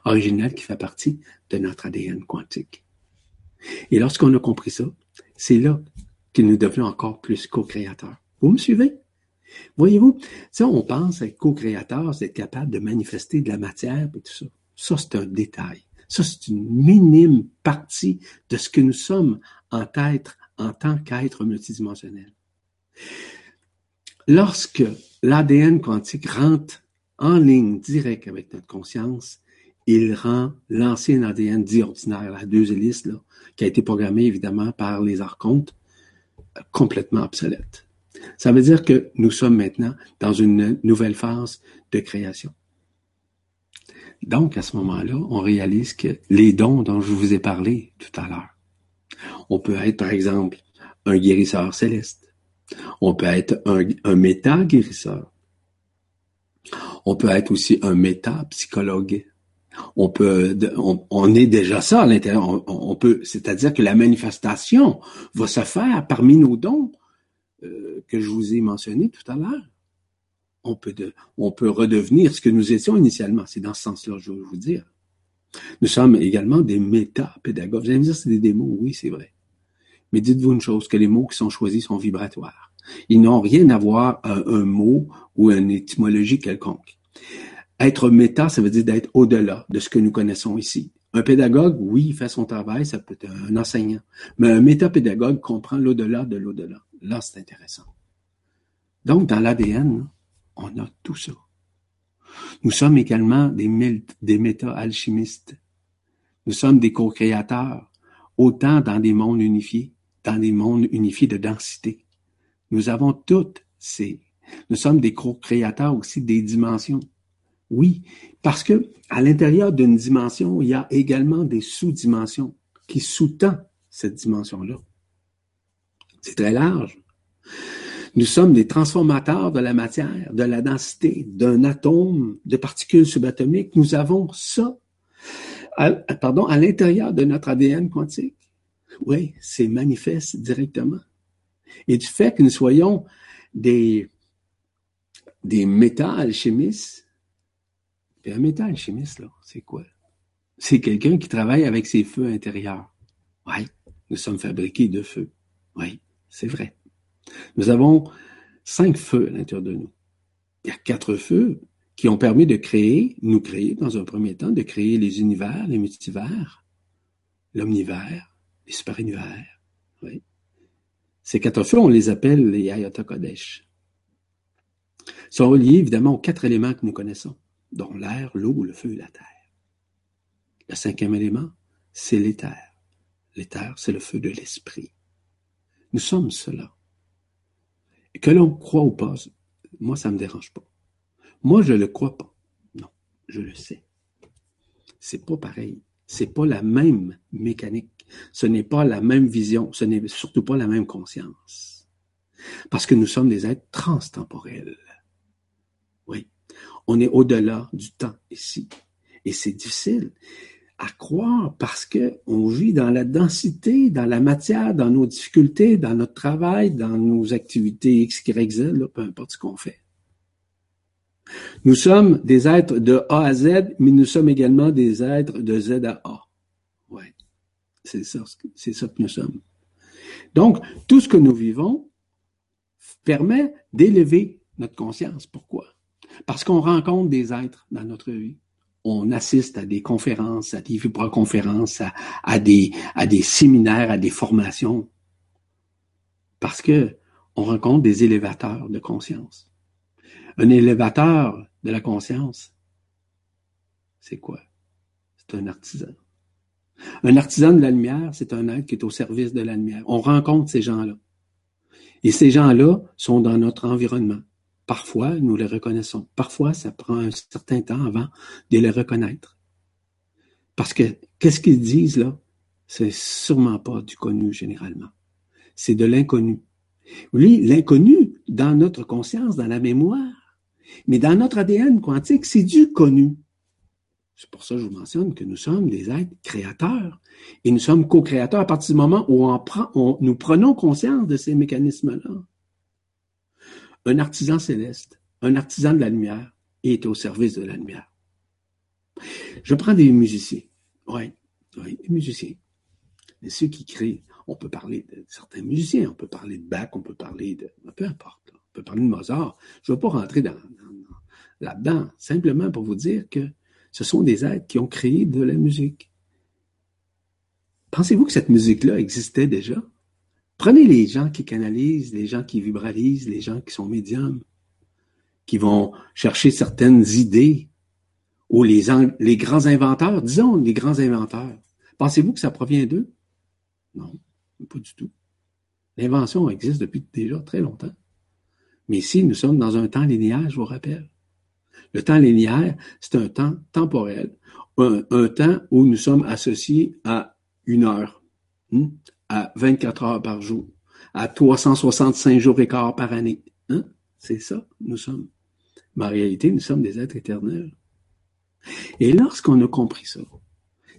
original qui fait partie de notre ADN quantique. Et lorsqu'on a compris ça, c'est là que nous devenons encore plus co-créateurs. Vous me suivez? Voyez-vous, ça, on pense être co-créateur, c'est être capable de manifester de la matière et tout ça. Ça, c'est un détail. Ça, c'est une minime partie de ce que nous sommes en, en tant qu'être multidimensionnel. Lorsque l'ADN quantique rentre en ligne directe avec notre conscience, il rend l'ancien ADN dit ordinaire, la deux hélices, qui a été programmé évidemment par les archontes, complètement obsolète. Ça veut dire que nous sommes maintenant dans une nouvelle phase de création. Donc, à ce moment-là, on réalise que les dons dont je vous ai parlé tout à l'heure, on peut être, par exemple, un guérisseur céleste. On peut être un, un méta-guérisseur. On peut être aussi un méta-psychologue. On peut, on, est déjà ça à l'intérieur. On, peut, c'est-à-dire que la manifestation va se faire parmi nos dons euh, que je vous ai mentionnés tout à l'heure on peut, on peut redevenir ce que nous étions initialement. C'est dans ce sens-là, je veux vous dire. Nous sommes également des méta-pédagogues. Vous allez me dire, c'est des démos. Oui, c'est vrai. Mais dites-vous une chose, que les mots qui sont choisis sont vibratoires. Ils n'ont rien à voir un, un mot ou une étymologie quelconque. Être méta, ça veut dire d'être au-delà de ce que nous connaissons ici. Un pédagogue, oui, il fait son travail, ça peut être un enseignant. Mais un métapédagogue comprend l'au-delà de l'au-delà. Là, c'est intéressant. Donc, dans l'ADN, on a tout ça. Nous sommes également des, des méta-alchimistes. Nous sommes des co-créateurs, autant dans des mondes unifiés, dans des mondes unifiés de densité. Nous avons toutes ces... Nous sommes des co-créateurs aussi des dimensions. Oui, parce que à l'intérieur d'une dimension, il y a également des sous-dimensions qui sous-tendent cette dimension-là. C'est très large. Nous sommes des transformateurs de la matière, de la densité, d'un atome, de particules subatomiques. Nous avons ça, pardon, à l'intérieur de notre ADN quantique. Oui, c'est manifeste directement. Et du fait que nous soyons des, des méta-alchimistes, un métal-alchimiste, là, c'est quoi? C'est quelqu'un qui travaille avec ses feux intérieurs. Oui, nous sommes fabriqués de feu. Oui, c'est vrai. Nous avons cinq feux à l'intérieur de nous. Il y a quatre feux qui ont permis de créer, nous créer dans un premier temps, de créer les univers, les multivers, l'omnivers, les super-univers. Oui. Ces quatre feux, on les appelle les Ayata Kodesh. Ils sont reliés évidemment aux quatre éléments que nous connaissons, dont l'air, l'eau, le feu et la terre. Le cinquième élément, c'est l'éther. L'éther, c'est le feu de l'esprit. Nous sommes cela. Que l'on croit ou pas, moi, ça me dérange pas. Moi, je le crois pas. Non, je le sais. C'est pas pareil. C'est pas la même mécanique. Ce n'est pas la même vision. Ce n'est surtout pas la même conscience. Parce que nous sommes des êtres transtemporels. Oui. On est au-delà du temps ici. Et c'est difficile à croire parce que on vit dans la densité, dans la matière, dans nos difficultés, dans notre travail, dans nos activités X, Y, Z, peu importe ce qu'on fait. Nous sommes des êtres de A à Z, mais nous sommes également des êtres de Z à A. C'est ça, c'est ça que nous sommes. Donc, tout ce que nous vivons permet d'élever notre conscience. Pourquoi? Parce qu'on rencontre des êtres dans notre vie on assiste à des conférences, à des vibroconférences, à, à, des, à des séminaires, à des formations. Parce que on rencontre des élévateurs de conscience. Un élévateur de la conscience, c'est quoi? C'est un artisan. Un artisan de la lumière, c'est un être qui est au service de la lumière. On rencontre ces gens-là. Et ces gens-là sont dans notre environnement. Parfois, nous les reconnaissons. Parfois, ça prend un certain temps avant de les reconnaître. Parce que, qu'est-ce qu'ils disent là? C'est sûrement pas du connu généralement. C'est de l'inconnu. Oui, l'inconnu dans notre conscience, dans la mémoire. Mais dans notre ADN quantique, c'est du connu. C'est pour ça que je vous mentionne que nous sommes des êtres créateurs. Et nous sommes co-créateurs à partir du moment où nous prenons conscience de ces mécanismes-là un artisan céleste, un artisan de la lumière, est au service de la lumière. Je prends des musiciens. Oui, oui, des musiciens. Et ceux qui créent, on peut parler de certains musiciens, on peut parler de Bach, on peut parler de. Peu importe. On peut parler de Mozart. Je ne vais pas rentrer dans, là-dedans, simplement pour vous dire que ce sont des êtres qui ont créé de la musique. Pensez-vous que cette musique-là existait déjà? Prenez les gens qui canalisent, les gens qui vibralisent, les gens qui sont médiums, qui vont chercher certaines idées, ou les, grands inventeurs, disons les grands inventeurs. Pensez-vous que ça provient d'eux? Non, pas du tout. L'invention existe depuis déjà très longtemps. Mais ici, nous sommes dans un temps linéaire, je vous rappelle. Le temps linéaire, c'est un temps temporel, un, temps où nous sommes associés à une heure. Hmm? à 24 heures par jour, à 365 jours et quart par année. Hein? C'est ça, nous sommes. Mais en réalité, nous sommes des êtres éternels. Et lorsqu'on a compris ça,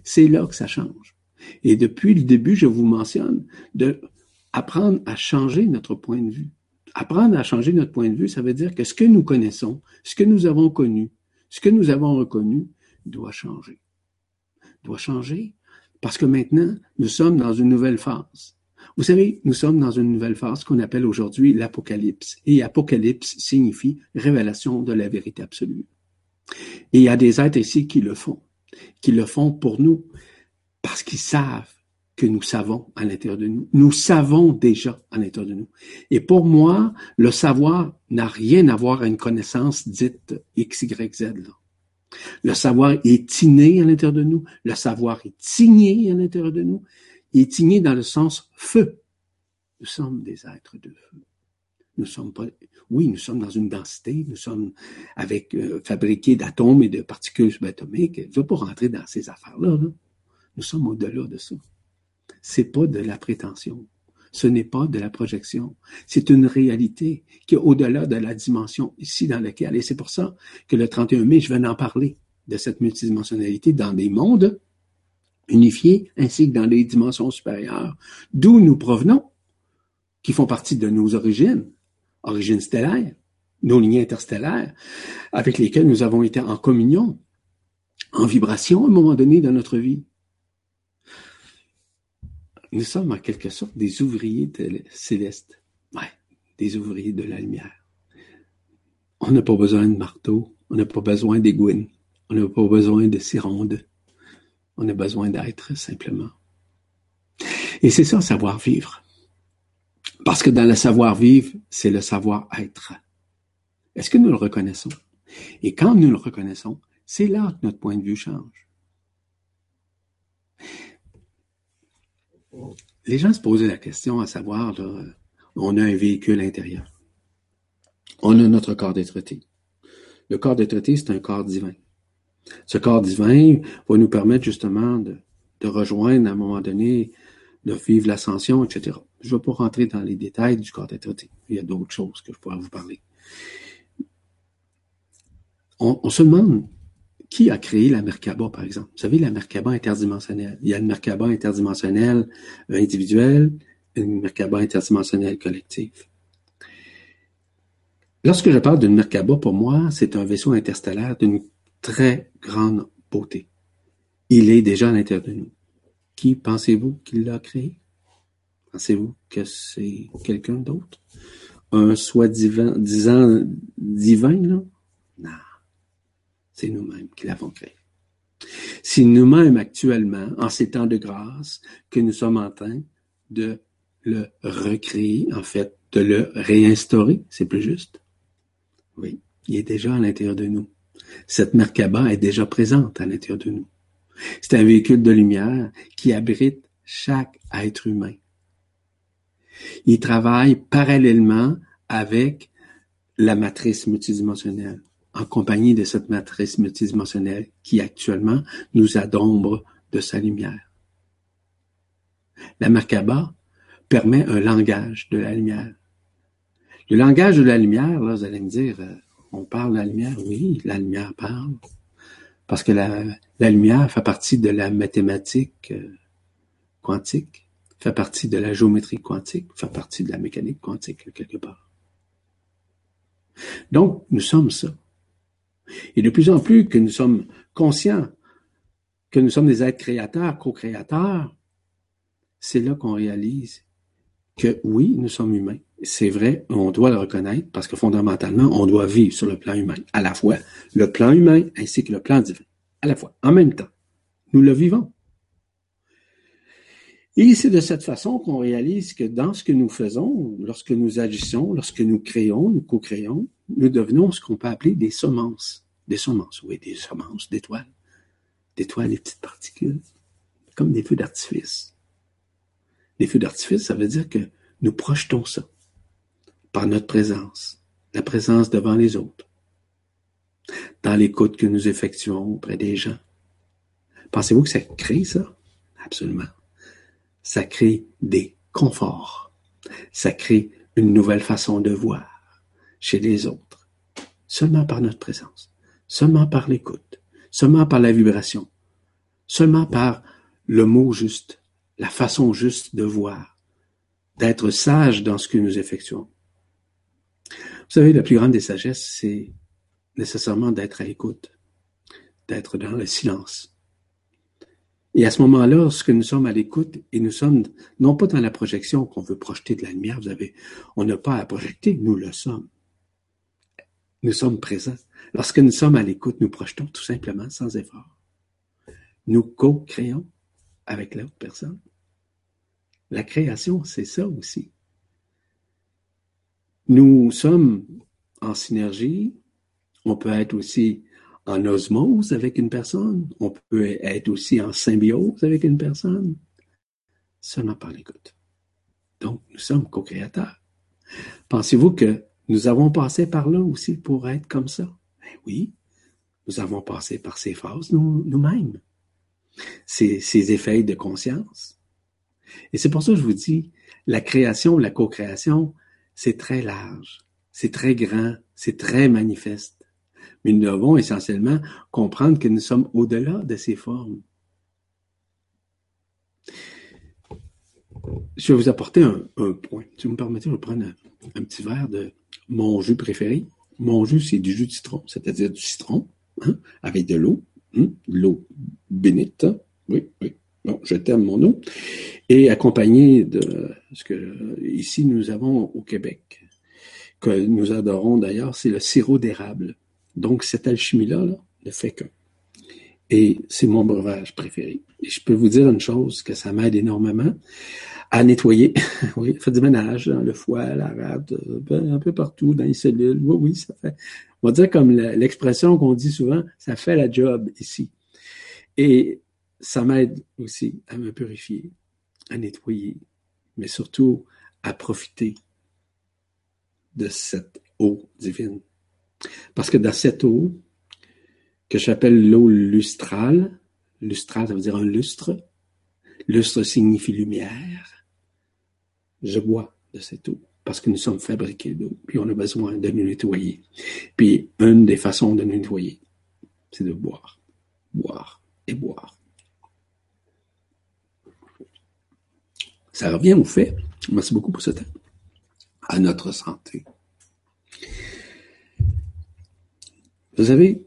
c'est là que ça change. Et depuis le début, je vous mentionne de apprendre à changer notre point de vue. Apprendre à changer notre point de vue, ça veut dire que ce que nous connaissons, ce que nous avons connu, ce que nous avons reconnu, doit changer. Doit changer parce que maintenant, nous sommes dans une nouvelle phase. Vous savez, nous sommes dans une nouvelle phase qu'on appelle aujourd'hui l'Apocalypse. Et Apocalypse signifie révélation de la vérité absolue. Et il y a des êtres ici qui le font, qui le font pour nous, parce qu'ils savent que nous savons à l'intérieur de nous. Nous savons déjà à l'intérieur de nous. Et pour moi, le savoir n'a rien à voir à une connaissance dite X, Y, Z. Là. Le savoir est inné à l'intérieur de nous. Le savoir est signé à l'intérieur de nous. Il est igné dans le sens feu. Nous sommes des êtres de feu. Nous sommes pas, oui, nous sommes dans une densité, nous sommes avec euh, fabriqués d'atomes et de particules subatomiques. Je ne veux pas rentrer dans ces affaires-là. Nous sommes au-delà de ça. C'est pas de la prétention. Ce n'est pas de la projection. C'est une réalité qui est au-delà de la dimension ici dans laquelle. Et c'est pour ça que le 31 mai, je viens en parler de cette multidimensionnalité dans des mondes unifiés ainsi que dans les dimensions supérieures, d'où nous provenons, qui font partie de nos origines, origines stellaires, nos lignes interstellaires, avec lesquelles nous avons été en communion, en vibration à un moment donné dans notre vie. Nous sommes en quelque sorte des ouvriers célestes. Des ouvriers de la lumière. On n'a pas besoin de marteau, on n'a pas besoin d'aiguines, on n'a pas besoin de sironde. On a besoin d'être simplement. Et c'est ça, savoir-vivre. Parce que dans le savoir-vivre, c'est le savoir-être. Est-ce que nous le reconnaissons? Et quand nous le reconnaissons, c'est là que notre point de vue change. Les gens se posaient la question à savoir, on a un véhicule intérieur. On a notre corps d'être Le corps d'être c'est un corps divin. Ce corps divin va nous permettre justement de, rejoindre à un moment donné, de vivre l'ascension, etc. Je ne vais pas rentrer dans les détails du corps d'être Il y a d'autres choses que je pourrais vous parler. on se demande qui a créé la Merkaba, par exemple? Vous savez, la Merkaba interdimensionnelle. Il y a une Merkaba interdimensionnelle individuelle, une Merkaba interdimensionnelle collective. Lorsque je parle d'une Merkaba, pour moi, c'est un vaisseau interstellaire d'une très grande beauté. Il est déjà à l'intérieur de nous. Qui pensez-vous qu'il l'a créé? Pensez-vous que c'est quelqu'un d'autre? Un soi-disant divin, là? Non. C'est nous-mêmes qui l'avons créé. C'est nous-mêmes actuellement, en ces temps de grâce, que nous sommes en train de le recréer, en fait, de le réinstaurer, c'est plus juste? Oui, il est déjà à l'intérieur de nous. Cette Merkaba est déjà présente à l'intérieur de nous. C'est un véhicule de lumière qui abrite chaque être humain. Il travaille parallèlement avec la matrice multidimensionnelle, en compagnie de cette matrice multidimensionnelle qui actuellement nous adombre de sa lumière. La Merkaba permet un langage de la lumière. Le langage de la lumière, là, vous allez me dire, euh, on parle de la lumière, oui, la lumière parle, parce que la, lumière fait partie de la mathématique euh, quantique, fait partie de la géométrie quantique, fait partie de la mécanique quantique, quelque part. Donc, nous sommes ça. Et de plus en plus que nous sommes conscients que nous sommes des êtres créateurs, co-créateurs, c'est là qu'on réalise que oui, nous sommes humains. C'est vrai, on doit le reconnaître parce que fondamentalement, on doit vivre sur le plan humain, à la fois le plan humain ainsi que le plan divin, à la fois, en même temps. Nous le vivons. Et c'est de cette façon qu'on réalise que dans ce que nous faisons, lorsque nous agissons, lorsque nous créons, nous co-créons, nous devenons ce qu'on peut appeler des semences. Des semences, oui, des semences d'étoiles. D'étoiles, des petites particules, comme des feux d'artifice. Les feux d'artifice, ça veut dire que nous projetons ça par notre présence, la présence devant les autres, dans l'écoute que nous effectuons auprès des gens. Pensez-vous que ça crée ça? Absolument. Ça crée des conforts. Ça crée une nouvelle façon de voir chez les autres. Seulement par notre présence, seulement par l'écoute, seulement par la vibration, seulement par le mot juste, la façon juste de voir, d'être sage dans ce que nous effectuons. Vous savez, la plus grande des sagesses, c'est nécessairement d'être à l'écoute, d'être dans le silence. Et à ce moment-là, lorsque nous sommes à l'écoute et nous sommes non pas dans la projection qu'on veut projeter de la lumière, vous avez, on n'a pas à projeter, nous le sommes. Nous sommes présents. Lorsque nous sommes à l'écoute, nous projetons tout simplement sans effort. Nous co-créons avec l'autre personne. La création, c'est ça aussi. Nous sommes en synergie. On peut être aussi en osmose avec une personne. On peut être aussi en symbiose avec une personne. Seulement par l'écoute. Donc, nous sommes co-créateurs. Pensez-vous que nous avons passé par là aussi pour être comme ça? Ben oui, nous avons passé par ces phases nous-mêmes ces, effets de conscience. Et c'est pour ça que je vous dis, la création, la co-création, c'est très large, c'est très grand, c'est très manifeste. Mais nous devons essentiellement comprendre que nous sommes au-delà de ces formes. Je vais vous apporter un, point. Si vous me permettez, je vais prendre un, petit verre de mon jus préféré. Mon jus, c'est du jus de citron, c'est-à-dire du citron hein, avec de l'eau. Hmm? l'eau bénite. Oui, oui. Bon, je t'aime mon eau. Et accompagné de ce que ici nous avons au Québec, que nous adorons d'ailleurs, c'est le sirop d'érable. Donc cette alchimie-là là, ne fait que. Et c'est mon breuvage préféré. Et je peux vous dire une chose, que ça m'aide énormément à nettoyer. oui, fait du ménage dans le foie, la rate, euh, un peu partout, dans les cellules. Oui, oui, ça fait on va dire comme l'expression qu'on dit souvent, ça fait la job ici. Et ça m'aide aussi à me purifier, à nettoyer, mais surtout à profiter de cette eau divine. Parce que dans cette eau, que j'appelle l'eau lustrale, lustrale, ça veut dire un lustre, lustre signifie lumière, je bois de cette eau parce que nous sommes fabriqués d'eau, puis on a besoin de nous nettoyer. Puis une des façons de nous nettoyer, c'est de boire, boire et boire. Ça revient au fait, merci beaucoup pour ce temps, à notre santé. Vous savez,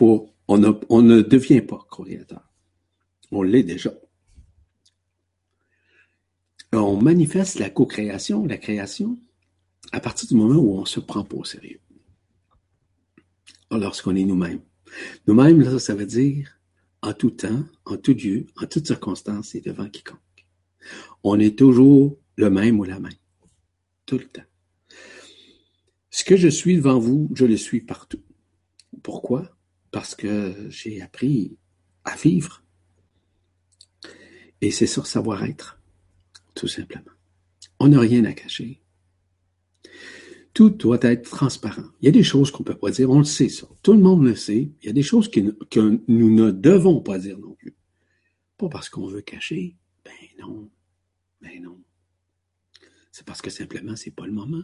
on, ne devient pas créateur. On l'est déjà on manifeste la co-création, la création, à partir du moment où on se prend pas au sérieux. Lorsqu'on est nous-mêmes. Nous-mêmes, là, ça veut dire en tout temps, en tout lieu, en toutes circonstances et devant quiconque. On est toujours le même ou la même. Tout le temps. Ce que je suis devant vous, je le suis partout. Pourquoi? Parce que j'ai appris à vivre. Et c'est ça, savoir-être, tout simplement. On n'a rien à cacher. Tout doit être transparent. Il y a des choses qu'on ne peut pas dire, on le sait ça. Tout le monde le sait. Il y a des choses que, nous ne devons pas dire non plus. Pas parce qu'on veut cacher. Ben non. Ben non. C'est parce que simplement, c'est pas le moment.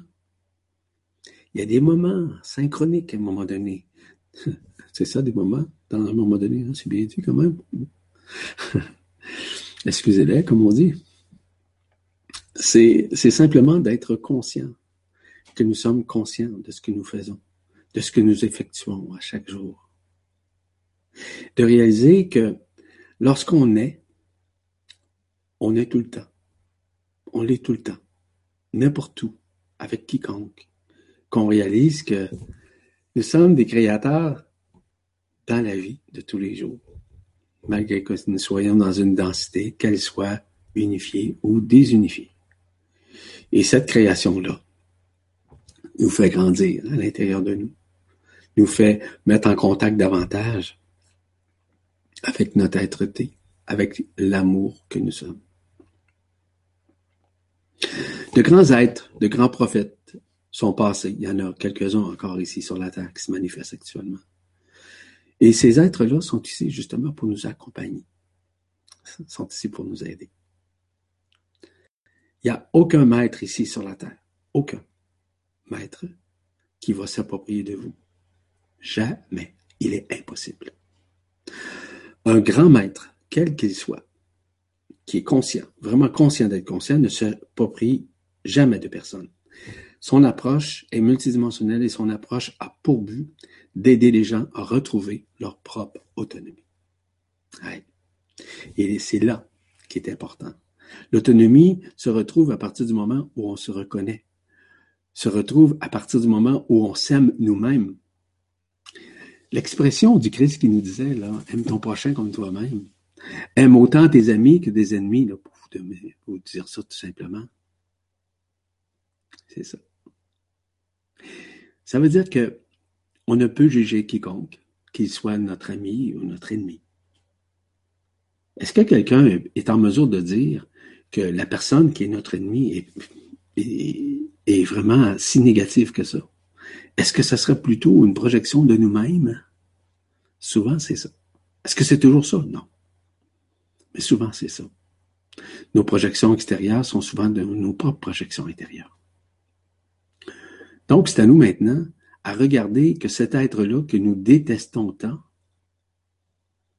Il y a des moments synchroniques à un moment donné. c'est ça, des moments, dans un moment donné, hein, c'est bien dit quand même. Excusez-les, comme on dit. C'est simplement d'être conscient que nous sommes conscients de ce que nous faisons, de ce que nous effectuons à chaque jour. De réaliser que lorsqu'on est, on est tout le temps. On l'est tout le temps. N'importe où, avec quiconque. Qu'on réalise que nous sommes des créateurs dans la vie de tous les jours. Malgré que nous soyons dans une densité, qu'elle soit unifiée ou désunifiée. Et cette création-là, nous fait grandir à l'intérieur de nous, nous fait mettre en contact davantage avec notre être-té, avec l'amour que nous sommes. De grands êtres, de grands prophètes sont passés. Il y en a quelques-uns encore ici sur la Terre qui se manifestent actuellement. Et ces êtres-là sont ici justement pour nous accompagner, sont ici pour nous aider. Il n'y a aucun maître ici sur la Terre, aucun maître qui va s'approprier de vous. Jamais. Il est impossible. Un grand maître, quel qu'il soit, qui est conscient, vraiment conscient d'être conscient, ne s'approprie jamais de personne. Son approche est multidimensionnelle et son approche a pour but d'aider les gens à retrouver leur propre autonomie. Et c'est là qui est important. L'autonomie se retrouve à partir du moment où on se reconnaît se retrouve à partir du moment où on s'aime nous-mêmes. L'expression du Christ qui nous disait, là, aime ton prochain comme toi-même. Aime autant tes amis que des ennemis, là, pour vous dire ça tout simplement. C'est ça. Ça veut dire que on ne peut juger quiconque, qu'il soit notre ami ou notre ennemi. Est-ce que quelqu'un est en mesure de dire que la personne qui est notre ennemi est, vraiment si négatif que ça? Est-ce que ça serait plutôt une projection de nous-mêmes? Souvent, c'est ça. Est-ce que c'est toujours ça? Non. Mais souvent, c'est ça. Nos projections extérieures sont souvent de nos propres projections intérieures. Donc, c'est à nous maintenant à regarder que cet être-là que nous détestons tant,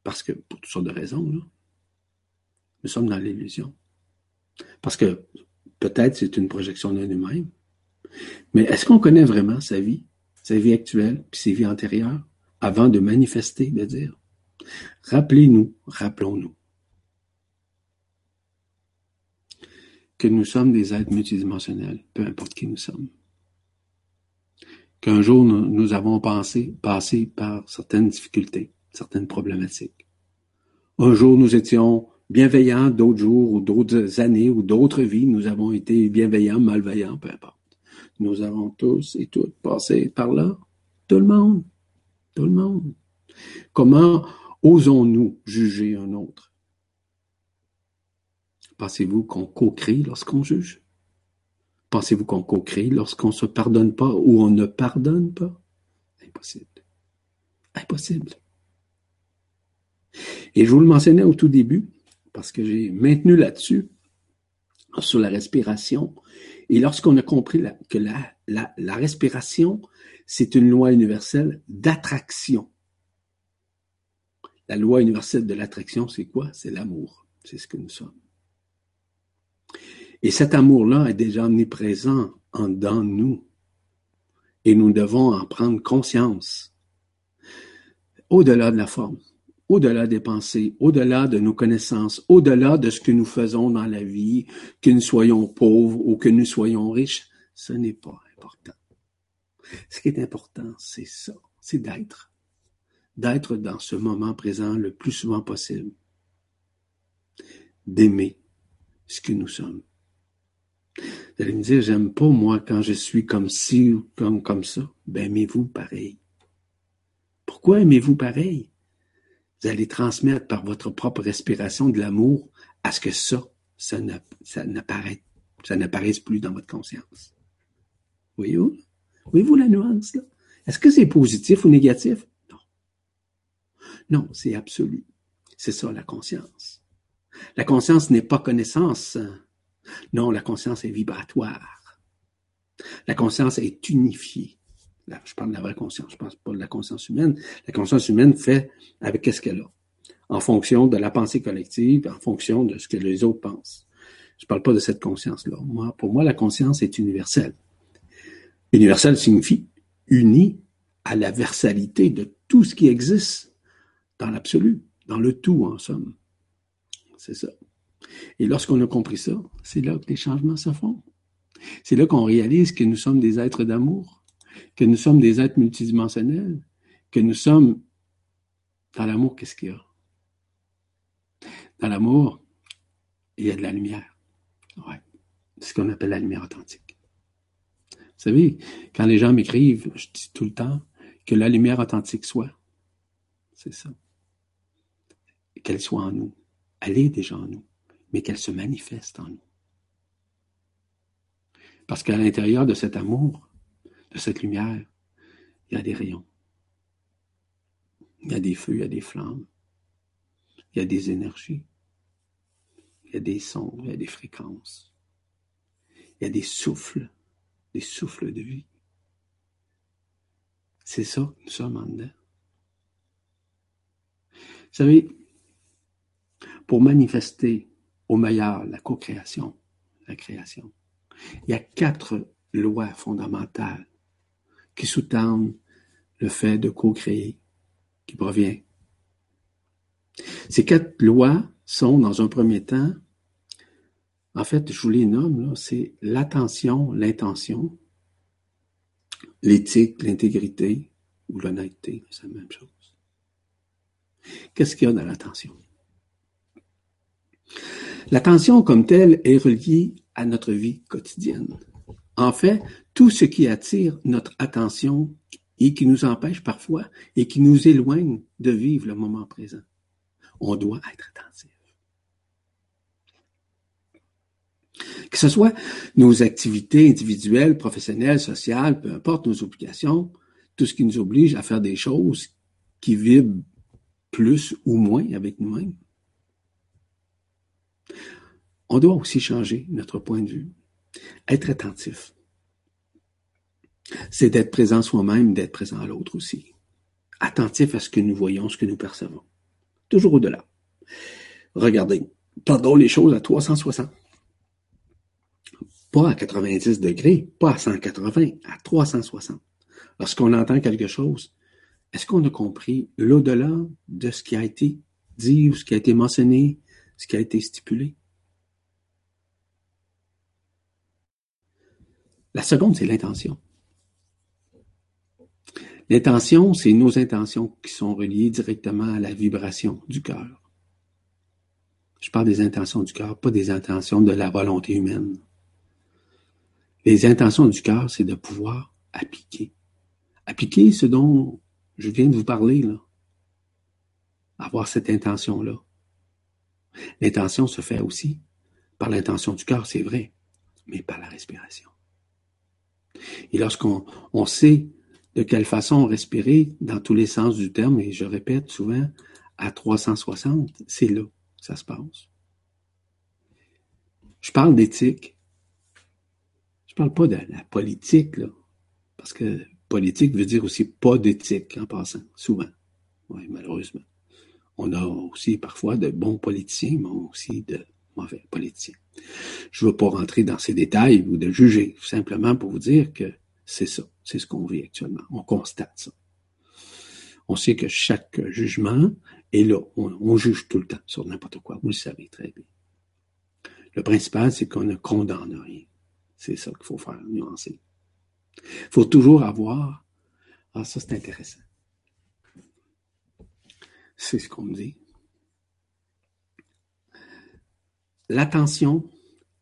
parce que, pour toutes sortes de raisons, nous sommes dans l'illusion. Parce que peut-être c'est une projection de nous-mêmes, mais est-ce qu'on connaît vraiment sa vie, sa vie actuelle, puis ses vies antérieures, avant de manifester, de dire? Rappelez-nous, rappelons-nous que nous sommes des êtres multidimensionnels, peu importe qui nous sommes. Qu'un jour, nous, avons pensé, passé par certaines difficultés, certaines problématiques. Un jour, nous étions bienveillants, d'autres jours ou d'autres années ou d'autres vies, nous avons été bienveillants, malveillants, peu importe. Nous avons tous et toutes passé par là. Tout le monde. Tout le monde. Comment osons-nous juger un autre? Pensez-vous qu'on co-crée lorsqu'on juge? Pensez-vous qu'on co-crée lorsqu'on ne se pardonne pas ou on ne pardonne pas? Impossible. Impossible. Et je vous le mentionnais au tout début, parce que j'ai maintenu là-dessus, sur la respiration, et lorsqu'on a compris que la, la, respiration, c'est une loi universelle d'attraction. La loi universelle de l'attraction, c'est quoi? C'est l'amour. C'est ce que nous sommes. Et cet amour-là est déjà omniprésent en dans nous. Et nous devons en prendre conscience. Au-delà de la forme au-delà des pensées, au-delà de nos connaissances, au-delà de ce que nous faisons dans la vie, que nous soyons pauvres ou que nous soyons riches, ce n'est pas important. Ce qui est important, c'est ça, c'est d'être. d'être dans ce moment présent le plus souvent possible, d'aimer ce que nous sommes. Vous allez me dire, j'aime pas moi quand je suis comme ci ou comme, comme ça. Ben, aimez-vous pareil. Pourquoi aimez-vous pareil? Vous allez transmettre par votre propre respiration de l'amour à ce que ça, ça n'apparaisse, ça plus dans votre conscience. Voyez-vous? Voyez-vous la nuance, là? Est-ce que c'est positif ou négatif? Non. Non, c'est absolu. C'est ça, la conscience. La conscience n'est pas connaissance. Non, la conscience est vibratoire. La conscience est unifiée. Je parle de la vraie conscience, je ne parle pas de la conscience humaine. La conscience humaine fait avec qu'est-ce qu'elle a, en fonction de la pensée collective, en fonction de ce que les autres pensent. Je ne parle pas de cette conscience-là. Moi, pour moi, la conscience est universelle. Universelle signifie uni à la versalité de tout ce qui existe dans l'absolu, dans le tout en somme. C'est ça. Et lorsqu'on a compris ça, c'est là que les changements se font. C'est là qu'on réalise que nous sommes des êtres d'amour, que nous sommes des êtres multidimensionnels, que nous sommes dans l'amour, qu'est-ce qu'il y a? Dans l'amour, il y a de la lumière. Ouais. C'est ce qu'on appelle la lumière authentique. Vous savez, quand les gens m'écrivent, je dis tout le temps que la lumière authentique soit. C'est ça. Qu'elle soit en nous. Elle est déjà en nous mais qu'elle se manifeste en nous. Parce qu'à l'intérieur de cet amour, de cette lumière, il y a des rayons. Il y a des feux, il y a des flammes. Il y a des énergies. Il y a des sons, il y a des fréquences. Il y a des souffles, des souffles de vie. C'est ça que nous sommes en dedans. Vous savez, pour manifester au meilleur, la co-création, la création. Il y a quatre lois fondamentales qui sous-tendent le fait de co-créer, qui provient. Ces quatre lois sont, dans un premier temps, en fait, je vous les nomme, c'est l'attention, l'intention, l'éthique, l'intégrité ou l'honnêteté, c'est la même chose. Qu'est-ce qu'il y a dans l'attention? L'attention comme telle est reliée à notre vie quotidienne. En fait, tout ce qui attire notre attention et qui nous empêche parfois et qui nous éloigne de vivre le moment présent. On doit être attentif. Que ce soit nos activités individuelles, professionnelles, sociales, peu importe nos obligations, tout ce qui nous oblige à faire des choses qui vibrent plus ou moins avec nous-mêmes on doit aussi changer notre point de vue. Être attentif. C'est d'être présent soi-même, d'être présent à l'autre aussi. Attentif à ce que nous voyons, ce que nous percevons. Toujours au-delà. Regardez, pardon les choses à 360. Pas à 90 degrés, pas à 180, à 360. Lorsqu'on entend quelque chose, est-ce qu'on a compris l'au-delà de ce qui a été dit ou ce qui a été mentionné, ce qui a été stipulé? La seconde, c'est l'intention. L'intention, c'est nos intentions qui sont reliées directement à la vibration du cœur. Je parle des intentions du cœur, pas des intentions de la volonté humaine. Les intentions du cœur, c'est de pouvoir appliquer. Appliquer ce dont je viens de vous parler, là. Avoir cette intention-là. L'intention se fait aussi par l'intention du cœur, c'est vrai, mais par la respiration. Et lorsqu'on on sait de quelle façon respirer dans tous les sens du terme, et je répète souvent, à 360, c'est là que ça se passe. Je parle d'éthique. Je parle pas de la politique, parce que politique veut dire aussi pas d'éthique en passant, souvent. Malheureusement. On a aussi parfois de bons politiciens, mais aussi de mauvais politiciens. Je ne veux pas rentrer dans ces détails ou de juger, simplement pour vous dire que c'est ça, c'est ce qu'on vit actuellement. On constate ça. On sait que chaque jugement est là. On, juge tout le temps sur n'importe quoi. Vous le savez très bien. Le principal, c'est qu'on ne condamne rien. C'est ça qu'il faut faire, nuancer. Il faut toujours avoir. Ah, ça, c'est intéressant. C'est ce qu'on me dit. L'attention,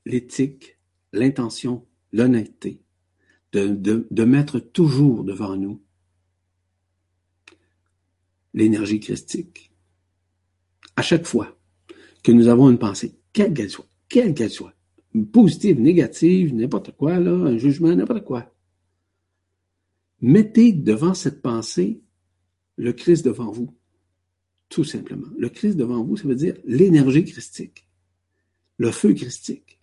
l'éthique, l'intention, l'honnêteté, de, de, de mettre toujours devant nous l'énergie christique. À chaque fois que nous avons une pensée, quelle qu'elle soit, quelle qu'elle soit, positive, négative, n'importe quoi, là, un jugement, n'importe quoi. Mettez devant cette pensée le Christ devant vous. Tout simplement. Le Christ devant vous, ça veut dire l'énergie christique. Le feu christique.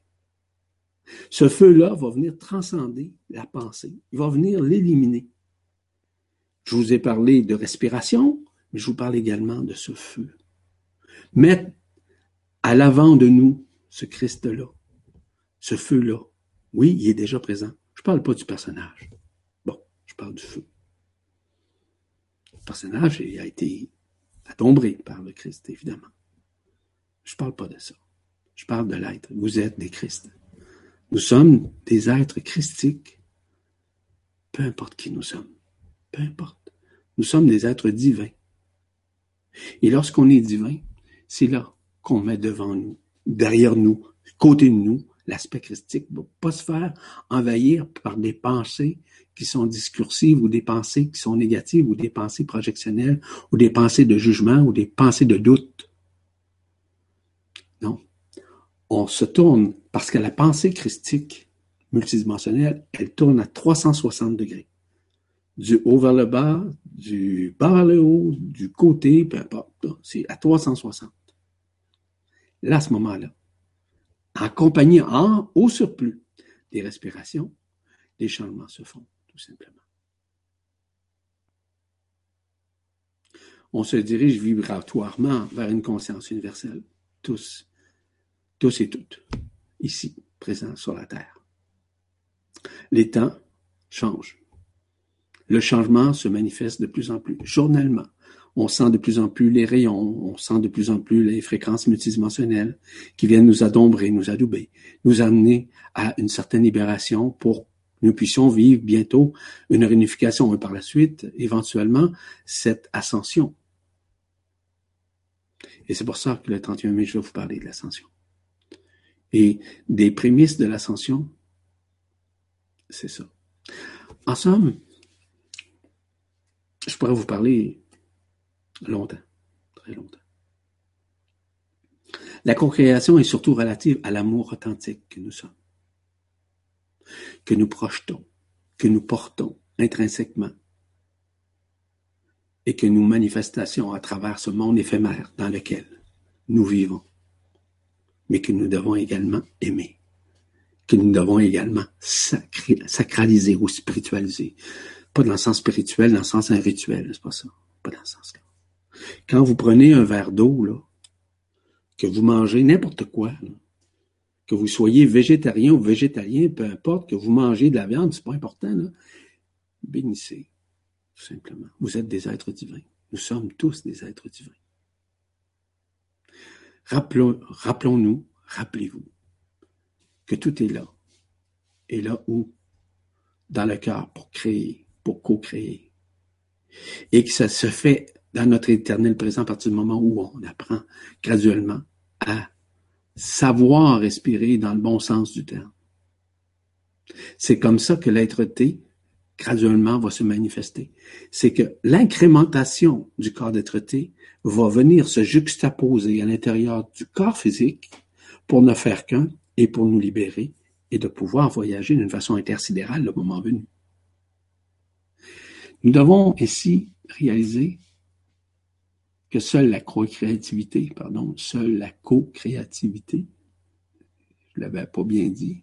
Ce feu-là va venir transcender la pensée. Il va venir l'éliminer. Je vous ai parlé de respiration, mais je vous parle également de ce feu. Mettre à l'avant de nous ce Christ-là, ce feu-là. Oui, il est déjà présent. Je ne parle pas du personnage. Bon, je parle du feu. Le personnage il a été adombré par le Christ, évidemment. Je ne parle pas de ça. Je parle de l'être. Vous êtes des Christ. Nous sommes des êtres christiques, peu importe qui nous sommes. Peu importe. Nous sommes des êtres divins. Et lorsqu'on est divin, c'est là qu'on met devant nous, derrière nous, côté de nous, l'aspect christique ne va pas se faire envahir par des pensées qui sont discursives ou des pensées qui sont négatives ou des pensées projectionnelles ou des pensées de jugement ou des pensées de doute. Non. On se tourne parce que la pensée christique multidimensionnelle, elle tourne à 360 degrés. Du haut vers le bas, du bas vers le haut, du côté, peu importe. C'est à 360. Là, à ce moment-là, accompagné en au surplus des respirations, les changements se font, tout simplement. On se dirige vibratoirement vers une conscience universelle, tous, tous et toutes, ici, présents sur la Terre. Les temps changent. Le changement se manifeste de plus en plus, journellement, on sent de plus en plus les rayons, on sent de plus en plus les fréquences multidimensionnelles qui viennent nous adombrer, nous adouber, nous amener à une certaine libération pour que nous puissions vivre bientôt une réunification et par la suite, éventuellement, cette ascension. Et c'est pour ça que le 31 mai, je vais vous parler de l'ascension. Et des prémices de l'ascension, c'est ça. En somme, je pourrais vous parler Longtemps, très longtemps. La concréation est surtout relative à l'amour authentique que nous sommes, que nous projetons, que nous portons intrinsèquement et que nous manifestons à travers ce monde éphémère dans lequel nous vivons, mais que nous devons également aimer, que nous devons également sacraliser ou spiritualiser. Pas dans le sens spirituel, dans le sens un rituel, c'est pas ça. Pas dans le sens quand vous prenez un verre d'eau, que vous mangez n'importe quoi, que vous soyez végétarien ou végétalien, peu importe, que vous mangez de la viande, c'est pas important, bénissez, tout simplement. Vous êtes des êtres divins. Nous sommes tous des êtres divins. Rappelons, rappelons-nous, rappelez-vous, que tout est là. Et là où? Dans le cœur, pour créer, pour co-créer. Et que ça se fait dans notre éternel présent à partir du moment où on apprend graduellement à savoir respirer dans le bon sens du terme. C'est comme ça que l'être-té graduellement va se manifester. C'est que l'incrémentation du corps d'être-té va venir se juxtaposer à l'intérieur du corps physique pour ne faire qu'un et pour nous libérer et de pouvoir voyager d'une façon intersidérale le moment venu. Nous devons ici réaliser que seule la co-créativité, pardon, seule la co-créativité, je l'avais pas bien dit,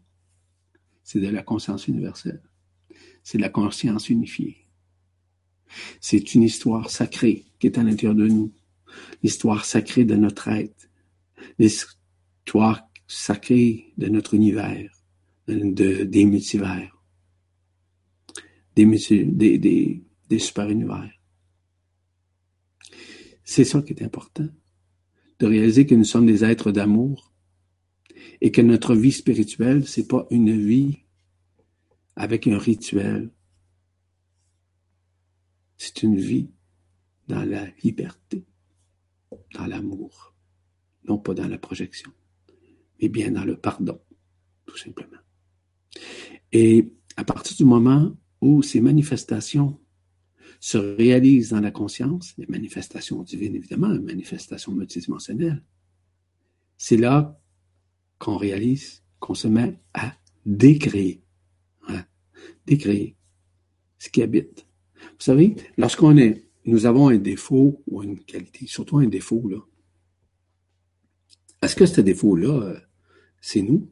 c'est de la conscience universelle. C'est de la conscience unifiée. C'est une histoire sacrée qui est à l'intérieur de nous. L'histoire sacrée de notre être. L'histoire sacrée de notre univers, de, des multivers, des, des, super-univers. C'est ça qui est important, de réaliser que nous sommes des êtres d'amour et que notre vie spirituelle, c'est pas une vie avec un rituel. C'est une vie dans la liberté. dans l'amour, non pas dans la projection, mais bien dans le pardon, tout simplement. Et à partir du moment où ces manifestations se réalisent dans la conscience, les manifestations divines évidemment, les manifestations multidimensionnelles, c'est là qu'on réalise qu'on se met à décréer, hein, décréer ce qui habite. Vous savez, lorsqu'on est, nous avons un défaut ou une qualité, surtout un défaut là. Est-ce que ce défaut-là, euh, c'est nous?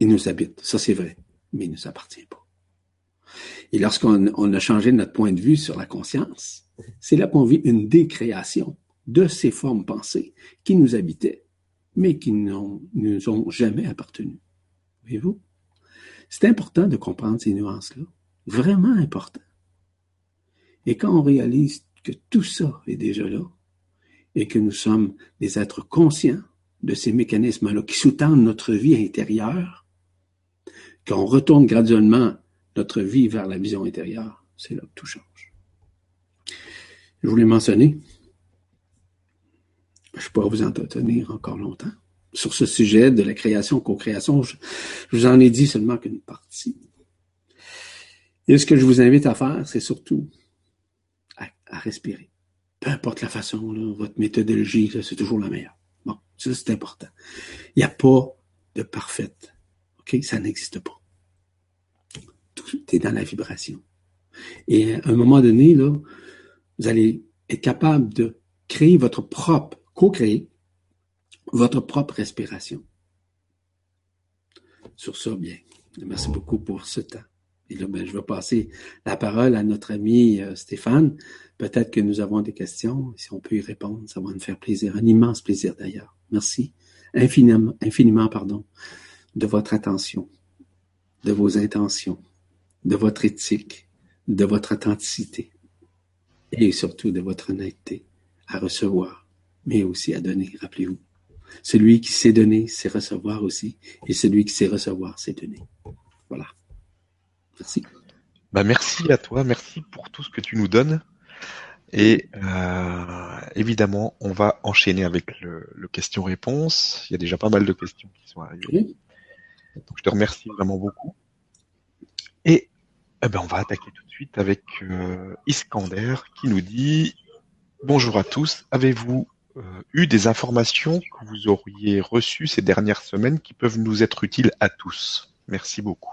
Il nous habite, ça c'est vrai, mais il ne nous appartient pas. Et lorsqu'on a changé notre point de vue sur la conscience, c'est là qu'on vit une décréation de ces formes pensées qui nous habitaient, mais qui ne nous ont jamais appartenu. Voyez-vous? C'est important de comprendre ces nuances-là. Vraiment important. Et quand on réalise que tout ça est déjà là, et que nous sommes des êtres conscients de ces mécanismes-là qui sous-tendent notre vie intérieure, qu'on retourne graduellement notre vie vers la vision intérieure, c'est là que tout change. Je voulais mentionner, je pourrais vous entretenir encore longtemps sur ce sujet de la création, co-création. Je, vous en ai dit seulement qu'une partie. Et ce que je vous invite à faire, c'est surtout à, respirer. Peu importe la façon, votre méthodologie, c'est toujours la meilleure. Bon, ça c'est important. Il n'y a pas de parfaite. OK? Ça n'existe pas tu es dans la vibration. Et à un moment donné, là, vous allez être capable de créer votre propre, co-créer votre propre respiration. Sur ça, bien. Merci beaucoup pour ce temps. Et là, ben, je vais passer la parole à notre ami euh, Stéphane. Peut-être que nous avons des questions. Si on peut y répondre, ça va nous faire plaisir. Un immense plaisir d'ailleurs. Merci infiniment, infiniment, pardon, de votre attention, de vos intentions de votre éthique, de votre authenticité et surtout de votre honnêteté à recevoir, mais aussi à donner, rappelez-vous. Celui qui sait donner, sait recevoir aussi, et celui qui sait recevoir, sait donner. Voilà. Merci. Bah merci à toi, merci pour tout ce que tu nous donnes. Et euh, évidemment, on va enchaîner avec le, le question-réponse. Il y a déjà pas mal de questions qui sont arrivées. Donc je te remercie vraiment beaucoup. Et eh ben, on va attaquer tout de suite avec euh, Iskander qui nous dit Bonjour à tous, avez-vous euh, eu des informations que vous auriez reçues ces dernières semaines qui peuvent nous être utiles à tous? Merci beaucoup.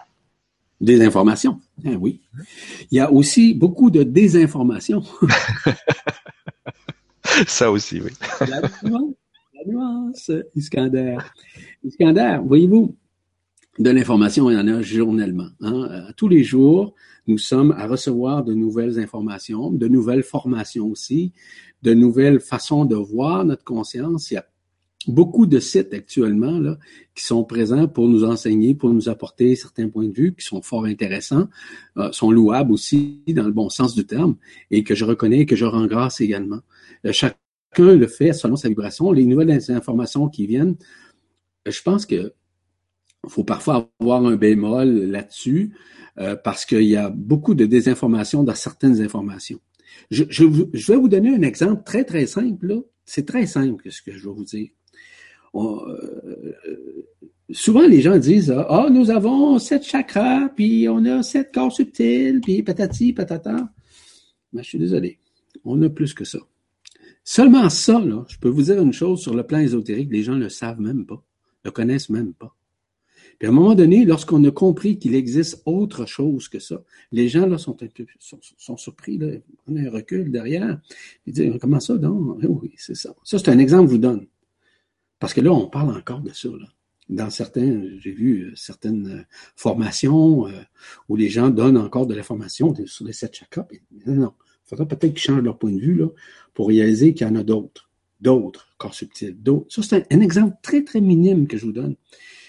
Des informations, eh oui. Il y a aussi beaucoup de désinformations. Ça aussi, oui. la nuance, la nuance, Iskander. Iskander, voyez-vous, de l'information, il y en a journellement. Hein. Euh, tous les jours, nous sommes à recevoir de nouvelles informations, de nouvelles formations aussi, de nouvelles façons de voir notre conscience. Il y a beaucoup de sites actuellement là, qui sont présents pour nous enseigner, pour nous apporter certains points de vue qui sont fort intéressants, euh, sont louables aussi dans le bon sens du terme, et que je reconnais et que je rends grâce également. Euh, chacun le fait selon sa vibration. Les nouvelles informations qui viennent, je pense que faut parfois avoir un bémol là-dessus euh, parce qu'il y a beaucoup de désinformation dans certaines informations. Je, je, vais vous donner un exemple très, très simple. C'est très simple ce que je vais vous dire. Euh, souvent, les gens disent Ah, nous avons sept chakras, puis on a sept corps subtils, puis patati, patata. Mais je suis désolé. On a plus que ça. Seulement ça, là, je peux vous dire une chose sur le plan ésotérique, les gens ne le savent même pas, ne le connaissent même pas. Puis à un moment donné, lorsqu'on a compris qu'il existe autre chose que ça, les gens là sont, sont, sont surpris, là, on a un recul derrière, ils disent comment ça donc eh Oui, c'est ça. Ça c'est un exemple que je vous donne, parce que là on parle encore de ça. Là. Dans certains, j'ai vu euh, certaines euh, formations euh, où les gens donnent encore de l'information sur les sept chakras. Non, non, il faudra peut-être qu'ils changent leur point de vue là pour réaliser qu'il y en a d'autres, d'autres corps subtils, d'autres. Ça c'est un exemple très très minime que je vous donne.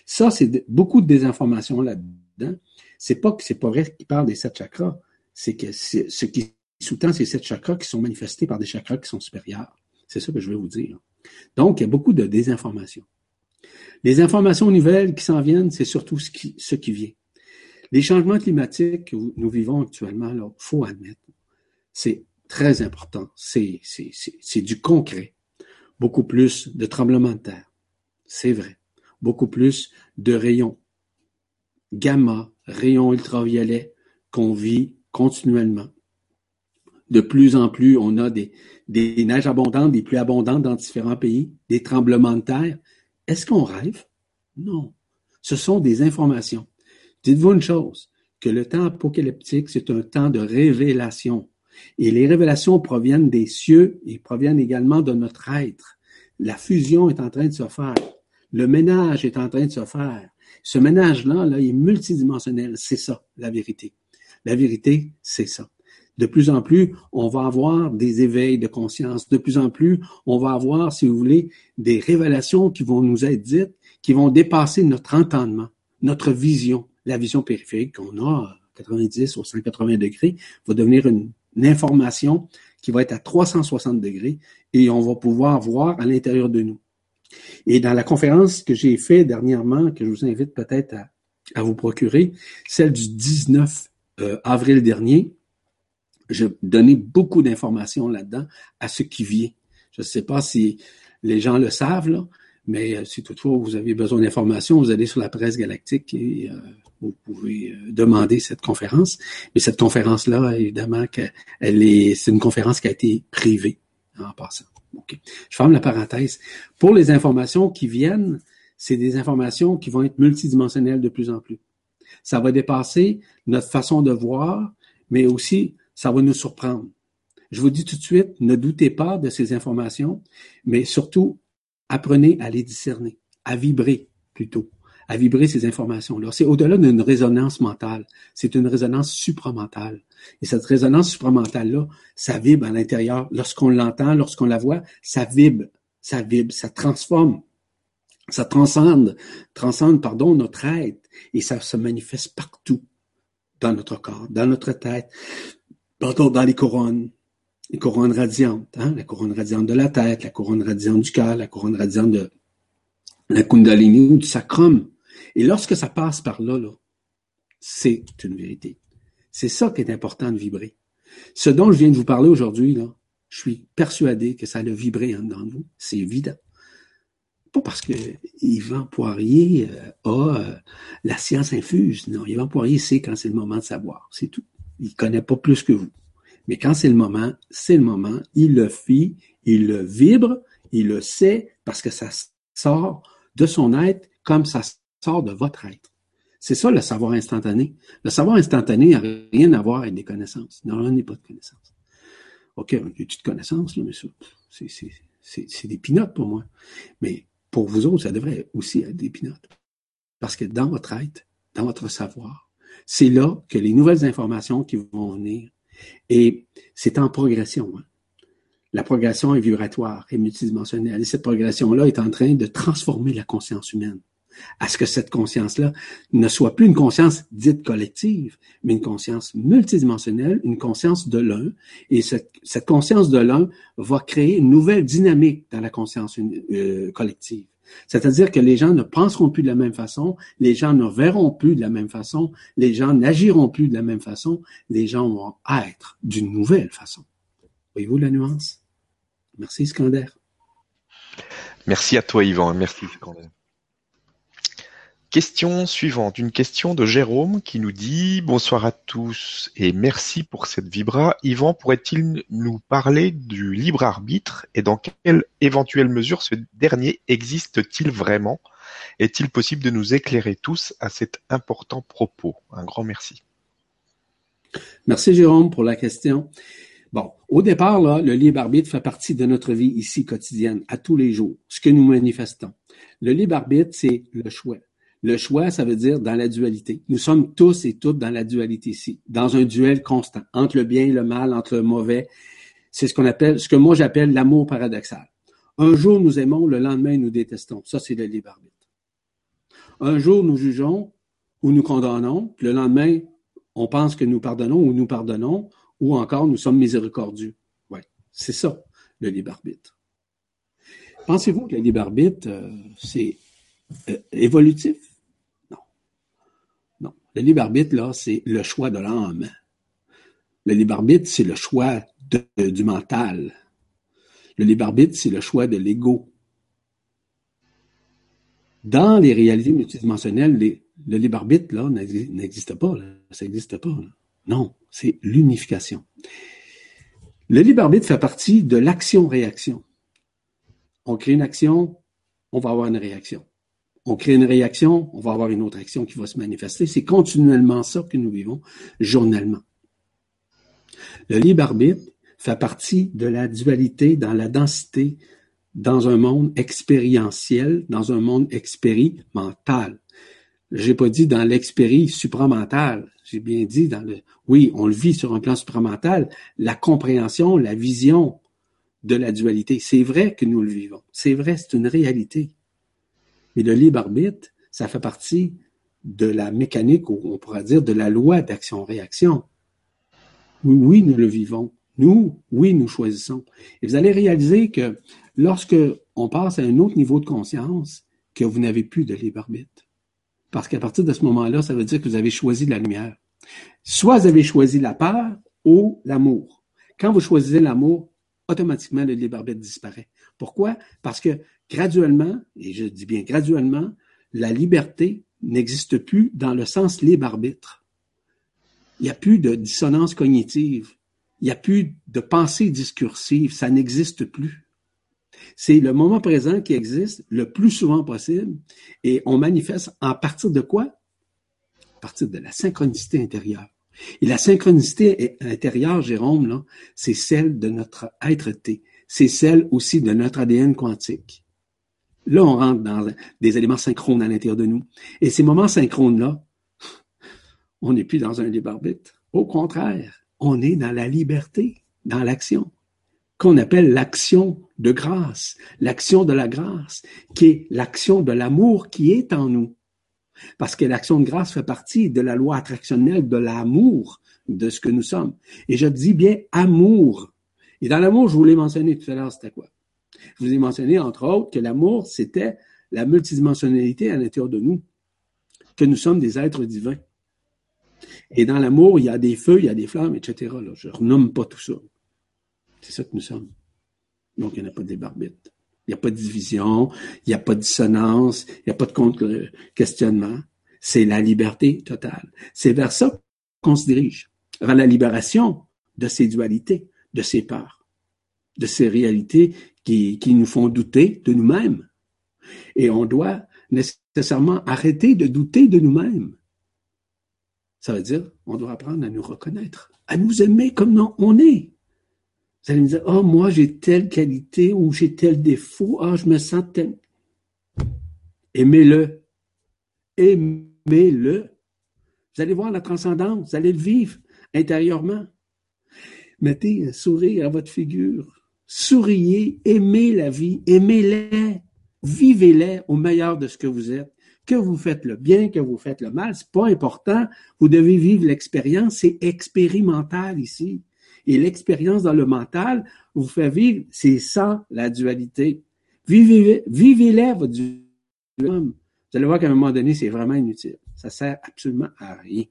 Ça, c'est beaucoup de désinformation là-dedans. C'est pas que c'est pas vrai qu'il parle des sept chakras, c'est que ce qui sous-tend ces sept chakras qui sont manifestés par des chakras qui sont supérieurs. C'est ça que je veux vous dire. Donc, il y a beaucoup de désinformation. Les informations nouvelles qui s'en viennent, c'est surtout ce qui, ce qui vient. Les changements climatiques que nous vivons actuellement, il faut admettre, c'est très important. C'est, du concret. beaucoup plus de tremblements de terre. C'est vrai. Beaucoup plus de rayons gamma, rayons ultraviolets qu'on vit continuellement. De plus en plus, on a des, neiges abondantes, des pluies abondantes dans différents pays, des tremblements de terre. Est-ce qu'on rêve? Non. Ce sont des informations. Dites-vous une chose, que le temps apocalyptique, c'est un temps de révélation. Et les révélations proviennent des cieux et proviennent également de notre être. La fusion est en train de se faire. Le ménage est en train de se faire. Ce ménage-là, là, il est multidimensionnel. C'est ça, la vérité. La vérité, c'est ça. De plus en plus, on va avoir des éveils de conscience. De plus en plus, on va avoir, si vous voulez, des révélations qui vont nous être dites, qui vont dépasser notre entendement, notre vision. La vision périphérique qu'on a, 90 ou 180 degrés, va devenir une, une information qui va être à 360 degrés et on va pouvoir voir à l'intérieur de nous. Et dans la conférence que j'ai faite dernièrement, que je vous invite peut-être à, vous procurer, celle du 19 euh, avril dernier, je donnais beaucoup d'informations là-dedans à ce qui vient. Je ne sais pas si les gens le savent, là, mais euh, si toutefois vous avez besoin d'informations, vous allez sur la presse galactique et euh, vous pouvez demander cette conférence. Mais cette conférence-là, évidemment, est, c'est une conférence qui a été privée en passant. Je ferme la parenthèse. Pour les informations qui viennent, c'est des informations qui vont être multidimensionnelles de plus en plus. Ça va dépasser notre façon de voir, mais aussi ça va nous surprendre. Je vous dis tout de suite, ne doutez pas de ces informations, mais surtout, apprenez à les discerner, à vibrer plutôt à vibrer ces informations-là. C'est au-delà d'une résonance mentale, c'est une résonance supramentale. Et cette résonance supramentale-là, ça vibre à l'intérieur. Lorsqu'on l'entend, lorsqu'on la voit, ça vibre, ça vibre, ça transforme, ça transcende, transcende, pardon, notre être. Et ça se manifeste partout dans notre corps, dans notre tête, pardon, dans les couronnes, les couronnes radiantes, hein, la couronne radiante de la tête, la couronne radiante du cœur, la couronne radiante de la kundalini ou du sacrum. Et lorsque ça passe par là, là c'est une vérité. C'est ça qui est important de vibrer. Ce dont je viens de vous parler aujourd'hui, là, je suis persuadé que ça a vibré en dedans de vous. C'est évident. Pas parce que Yvan Poirier euh, a euh, la science infuse. Non, Yvan Poirier sait quand c'est le moment de savoir. C'est tout. Il connaît pas plus que vous. Mais quand c'est le moment, c'est le moment. Il le fit, il le vibre, il le sait parce que ça sort de son être comme ça sort de votre être. C'est ça le savoir instantané. Le savoir instantané n'a rien à voir avec des connaissances. Non, n'est pas de connaissances. OK, on a de connaissances, mais c'est des pinottes pour moi. Mais pour vous autres, ça devrait aussi être des pinottes. Parce que dans votre être, dans votre savoir, c'est là que les nouvelles informations qui vont venir, et c'est en progression. Hein. La progression est vibratoire et multidimensionnelle. Et cette progression-là est en train de transformer la conscience humaine à ce que cette conscience-là ne soit plus une conscience dite collective, mais une conscience multidimensionnelle, une conscience de l'un. Et cette, conscience de l'un va créer une nouvelle dynamique dans la conscience euh, collective. C'est-à-dire que les gens ne penseront plus de la même façon, les gens ne verront plus de la même façon, les gens n'agiront plus de la même façon, les gens vont être d'une nouvelle façon. Voyez-vous la nuance? Merci, Scander. Merci à toi, Yvan. Merci, Scander. Question suivante, une question de Jérôme qui nous dit bonsoir à tous et merci pour cette vibra. Yvan pourrait-il nous parler du libre arbitre et dans quelle éventuelle mesure ce dernier existe-t-il vraiment? Est-il possible de nous éclairer tous à cet important propos? Un grand merci. Merci Jérôme pour la question. Bon, au départ, là, le libre arbitre fait partie de notre vie ici quotidienne, à tous les jours, ce que nous manifestons. Le libre arbitre, c'est le choix. Le choix, ça veut dire dans la dualité. Nous sommes tous et toutes dans la dualité ici, dans un duel constant entre le bien et le mal, entre le mauvais. C'est ce qu'on appelle, ce que moi j'appelle l'amour paradoxal. Un jour nous aimons, le lendemain nous détestons. Ça, c'est le libre arbitre. Un jour nous jugeons ou nous condamnons, le lendemain on pense que nous pardonnons ou nous pardonnons, ou encore nous sommes miséricordieux. Ouais, c'est ça le libre arbitre. Pensez-vous que le libre arbitre, euh, c'est euh, évolutif? Le libre arbitre, là, c'est le choix de l'âme. Le libre arbitre, c'est le choix du mental. Le libre arbitre, c'est le choix de l'ego. Dans les réalités multidimensionnelles, le libre arbitre, là, n'existe pas. Ça n'existe pas. Non, c'est l'unification. Le libre arbitre fait partie de l'action-réaction. On crée une action, on va avoir une réaction. On crée une réaction, on va avoir une autre action qui va se manifester. C'est continuellement ça que nous vivons journellement. Le libre arbitre fait partie de la dualité dans la densité dans un monde expérientiel, dans un monde expérimental. J'ai pas dit dans l'expérie supramental. J'ai bien dit dans le, oui, on le vit sur un plan supramental, la compréhension, la vision de la dualité. C'est vrai que nous le vivons. C'est vrai, c'est une réalité. Mais le libre arbitre, ça fait partie de la mécanique, ou on pourrait dire de la loi d'action-réaction. Oui, oui, nous le vivons. Nous, oui, nous choisissons. Et vous allez réaliser que lorsque on passe à un autre niveau de conscience, que vous n'avez plus de libre arbitre. Parce qu'à partir de ce moment-là, ça veut dire que vous avez choisi la lumière. Soit vous avez choisi la peur ou l'amour. Quand vous choisissez l'amour, automatiquement, le libre arbitre disparaît. Pourquoi? Parce que graduellement, et je dis bien graduellement, la liberté n'existe plus dans le sens libre arbitre. Il n'y a plus de dissonance cognitive. Il n'y a plus de pensée discursive. Ça n'existe plus. C'est le moment présent qui existe le plus souvent possible et on manifeste en partir de quoi? À partir de la synchronicité intérieure. Et la synchronicité intérieure, Jérôme, là, c'est celle de notre être-té. C'est celle aussi de notre ADN quantique. Là, on rentre dans des éléments synchrones à l'intérieur de nous. Et ces moments synchrones-là, on n'est plus dans un libre arbitre. Au contraire, on est dans la liberté, dans l'action, qu'on appelle l'action de grâce, l'action de la grâce, qui est l'action de l'amour qui est en nous. Parce que l'action de grâce fait partie de la loi attractionnelle de l'amour de ce que nous sommes. Et je dis bien amour. Et dans l'amour, je vous l'ai mentionné tout à l'heure, c'était quoi? Je vous ai mentionné, entre autres, que l'amour, c'était la multidimensionnalité à l'intérieur de nous, que nous sommes des êtres divins. Et dans l'amour, il y a des feux, il y a des flammes, etc. Je ne renomme pas tout ça. C'est ça que nous sommes. Donc, il n'y a pas de débarbites. Il n'y a pas de division, il n'y a pas de dissonance, il n'y a pas de contre-questionnement. C'est la liberté totale. C'est vers ça qu'on se dirige, vers la libération de ces dualités, de ces peurs, de ces réalités qui, qui nous font douter de nous-mêmes. Et on doit nécessairement arrêter de douter de nous-mêmes. Ça veut dire, on doit apprendre à nous reconnaître, à nous aimer comme on est. Vous allez me dire, oh, moi, j'ai telle qualité ou j'ai tel défaut. Ah, je me sens tel. Aimez-le. Aimez-le. Vous allez voir la transcendance. Vous allez le vivre intérieurement. Mettez un sourire à votre figure. Souriez. Aimez la vie. Aimez-les. Vivez-les au meilleur de ce que vous êtes. Que vous faites le bien, que vous faites le mal, c'est pas important. Vous devez vivre l'expérience. C'est expérimental ici. Et l'expérience dans le mental vous fait vivre, c'est ça la dualité. Vivez, vivez-les, votre dualité. Vous allez voir qu'à un moment donné, c'est vraiment inutile. Ça sert absolument à rien.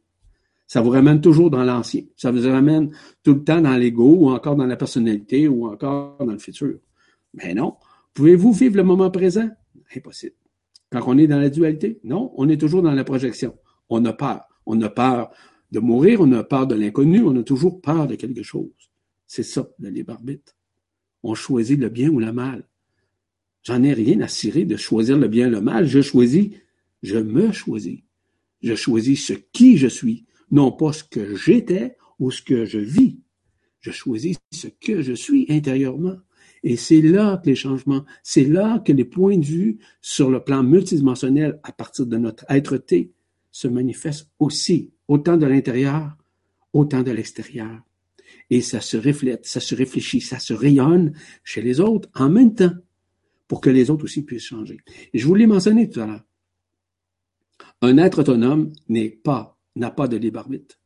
Ça vous ramène toujours dans l'ancien. Ça vous ramène tout le temps dans l'ego ou encore dans la personnalité ou encore dans le futur. Mais non. Pouvez-vous vivre le moment présent? Impossible. Quand on est dans la dualité? Non, on est toujours dans la projection. On a peur. On a peur de mourir, on a peur de l'inconnu, on a toujours peur de quelque chose. C'est ça, le libre arbitre. On choisit le bien ou le mal. J'en ai rien à cirer de choisir le bien ou le mal. Je choisis, je me choisis. Je choisis ce qui je suis, non pas ce que j'étais ou ce que je vis. Je choisis ce que je suis intérieurement. Et c'est là que les changements, c'est là que les points de vue sur le plan multidimensionnel à partir de notre être-té se manifestent aussi autant de l'intérieur, autant de l'extérieur. Et ça se reflète, ça se réfléchit, ça se rayonne chez les autres en même temps pour que les autres aussi puissent changer. Je vous l'ai mentionné tout à l'heure. Un être autonome n'est pas, n'a pas de libre arbitre.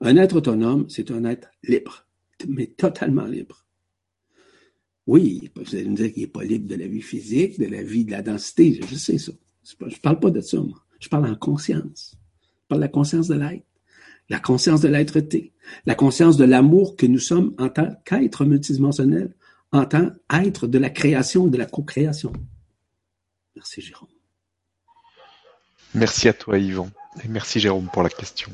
Un être autonome, c'est un être libre, mais totalement libre. Oui, vous allez me dire qu'il n'est pas libre de la vie physique, de la vie de la densité, je sais ça. Je ne parle pas de ça, moi. Je parle en conscience par la conscience de l'être, la conscience de l'être-té, la conscience de l'amour que nous sommes en tant qu'être multidimensionnel, en tant qu'être de la création, de la co-création. Merci Jérôme. Merci à toi Yvan. Et merci Jérôme pour la question.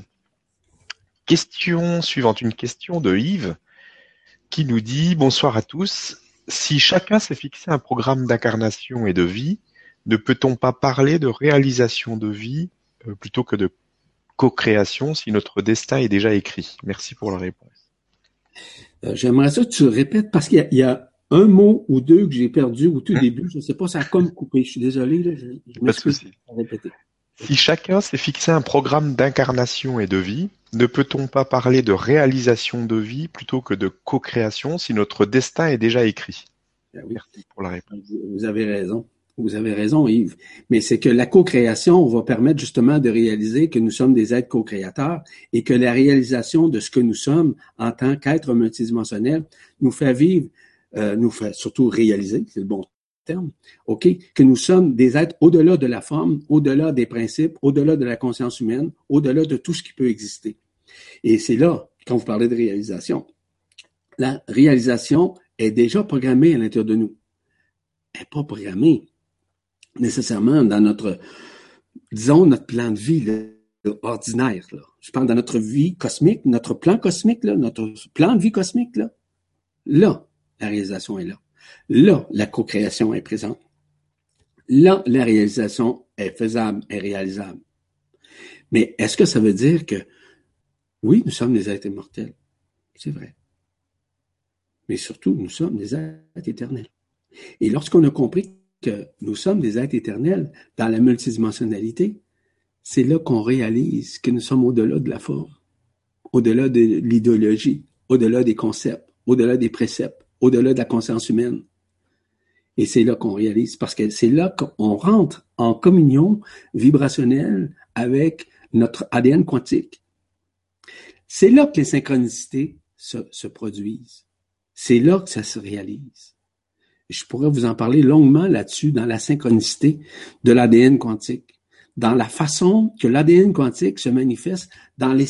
Question suivante, une question de Yves qui nous dit Bonsoir à tous. Si chacun s'est fixé un programme d'incarnation et de vie, ne peut-on pas parler de réalisation de vie euh, plutôt que de co-création si notre destin est déjà écrit? Merci pour la réponse. Euh, j'aimerais ça que tu répètes parce qu'il y, a un mot ou deux que j'ai perdu au tout hein? début. Je ne sais pas, ça a comme coupé. Je suis désolé. Là, je, je répéter. Si chacun s'est fixé un programme d'incarnation et de vie, ne peut-on pas parler de réalisation de vie plutôt que de co-création si notre destin est déjà écrit? Ben Merci pour la réponse. Vous avez raison. Vous avez raison, Yves. Mais c'est que la co-création va permettre justement de réaliser que nous sommes des êtres co-créateurs et que la réalisation de ce que nous sommes en tant qu'êtres multidimensionnels nous fait vivre, euh, nous fait surtout réaliser, c'est le bon terme, OK, que nous sommes des êtres au-delà de la forme, au-delà des principes, au-delà de la conscience humaine, au-delà de tout ce qui peut exister. Et c'est là, quand vous parlez de réalisation, la réalisation est déjà programmée à l'intérieur de nous. Elle n'est pas programmée nécessairement dans notre, disons, notre plan de vie ordinaire. Là. Je parle dans notre vie cosmique, notre plan cosmique, là, notre plan de vie cosmique. Là, là la réalisation est là. Là, la co-création est présente. Là, la réalisation est faisable, est réalisable. Mais est-ce que ça veut dire que oui, nous sommes des êtres immortels? C'est vrai. Mais surtout, nous sommes des êtres éternels. Et lorsqu'on a compris que nous sommes des êtres éternels dans la multidimensionnalité, c'est là qu'on réalise que nous sommes au-delà de la forme, au-delà de l'idéologie, au-delà des concepts, au-delà des préceptes, au-delà de la conscience humaine. Et c'est là qu'on réalise, parce que c'est là qu'on rentre en communion vibrationnelle avec notre ADN quantique. C'est là que les synchronicités se, se produisent. C'est là que ça se réalise. Je pourrais vous en parler longuement là-dessus, dans la synchronicité de l'ADN quantique, dans la façon que l'ADN quantique se manifeste dans les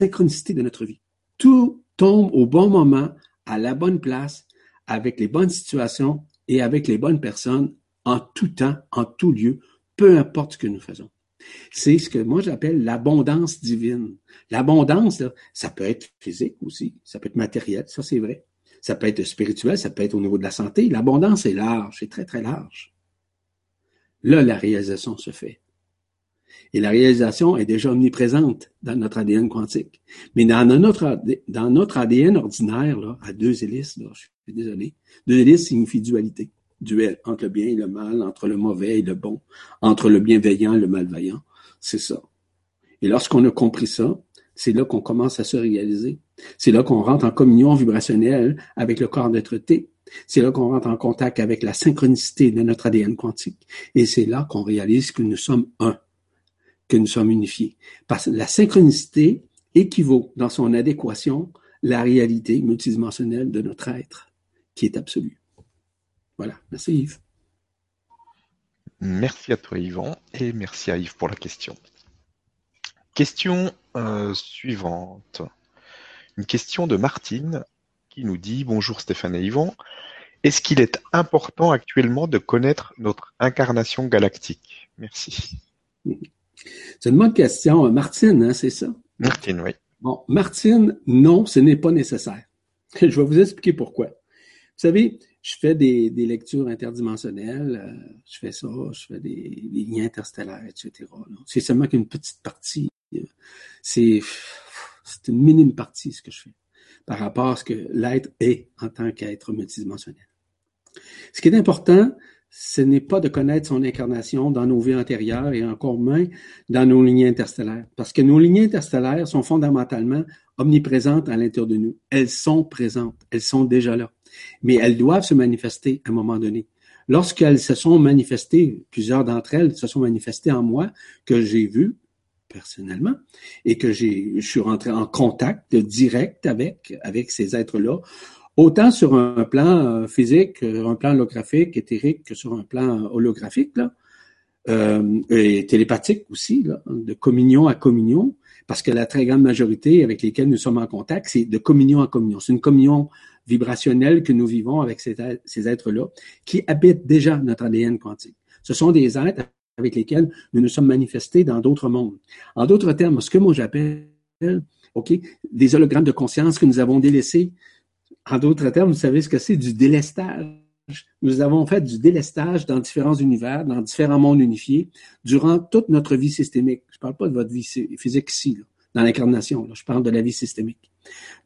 synchronicités de notre vie. Tout tombe au bon moment, à la bonne place, avec les bonnes situations et avec les bonnes personnes, en tout temps, en tout lieu, peu importe ce que nous faisons. C'est ce que moi j'appelle l'abondance divine. L'abondance, ça peut être physique aussi, ça peut être matériel, ça c'est vrai. Ça peut être spirituel, ça peut être au niveau de la santé. L'abondance est large, c'est très, très large. Là, la réalisation se fait. Et la réalisation est déjà omniprésente dans notre ADN quantique. Mais dans notre, dans notre ADN ordinaire, là, à deux hélices, là, je suis désolé, deux hélices signifie dualité. Duel entre le bien et le mal, entre le mauvais et le bon, entre le bienveillant et le malveillant. C'est ça. Et lorsqu'on a compris ça, c'est là qu'on commence à se réaliser. C'est là qu'on rentre en communion vibrationnelle avec le corps d'être T. C'est là qu'on rentre en contact avec la synchronicité de notre ADN quantique. Et c'est là qu'on réalise que nous sommes un, que nous sommes unifiés. Parce que la synchronicité équivaut dans son adéquation la réalité multidimensionnelle de notre être, qui est absolue. Voilà. Merci Yves. Merci à toi Yvan et merci à Yves pour la question. Question euh, suivante. Une question de Martine qui nous dit Bonjour Stéphane et Yvan. Est-ce qu'il est important actuellement de connaître notre incarnation galactique? Merci. C'est une bonne question. Martine, hein, c'est ça? Martine, oui. Bon, Martine, non, ce n'est pas nécessaire. Je vais vous expliquer pourquoi. Vous savez, je fais des, lectures interdimensionnelles, euh, je fais ça, je fais des, liens interstellaires, etc. C'est seulement qu'une petite partie c'est une minime partie ce que je fais par rapport à ce que l'être est en tant qu'être multidimensionnel. Ce qui est important, ce n'est pas de connaître son incarnation dans nos vies antérieures et encore moins dans nos lignées interstellaires. Parce que nos lignées interstellaires sont fondamentalement omniprésentes à l'intérieur de nous. Elles sont présentes, elles sont déjà là. Mais elles doivent se manifester à un moment donné. Lorsqu'elles se sont manifestées, plusieurs d'entre elles se sont manifestées en moi, que j'ai vu, personnellement et que j'ai, je suis rentré en contact direct avec, avec ces êtres-là, autant sur un plan euh, physique, euh, un plan holographique, éthérique, que sur un plan holographique, là, euh, et télépathique aussi, là, de communion à communion, parce que la très grande majorité avec lesquelles nous sommes en contact, c'est de communion à communion. C'est une communion vibrationnel que nous vivons avec ces, ces êtres-là, qui habitent déjà notre ADN quantique. Ce sont des êtres avec lesquels nous nous sommes manifestés dans d'autres mondes. En d'autres termes, ce que moi j'appelle, OK, des hologrammes de conscience que nous avons délaissés. En d'autres termes, vous savez ce que c'est du délestage. Nous avons fait du délestage dans différents univers, dans différents mondes unifiés, durant toute notre vie systémique. Je ne parle pas de votre vie physique ici, dans l'incarnation. Je parle de la vie systémique.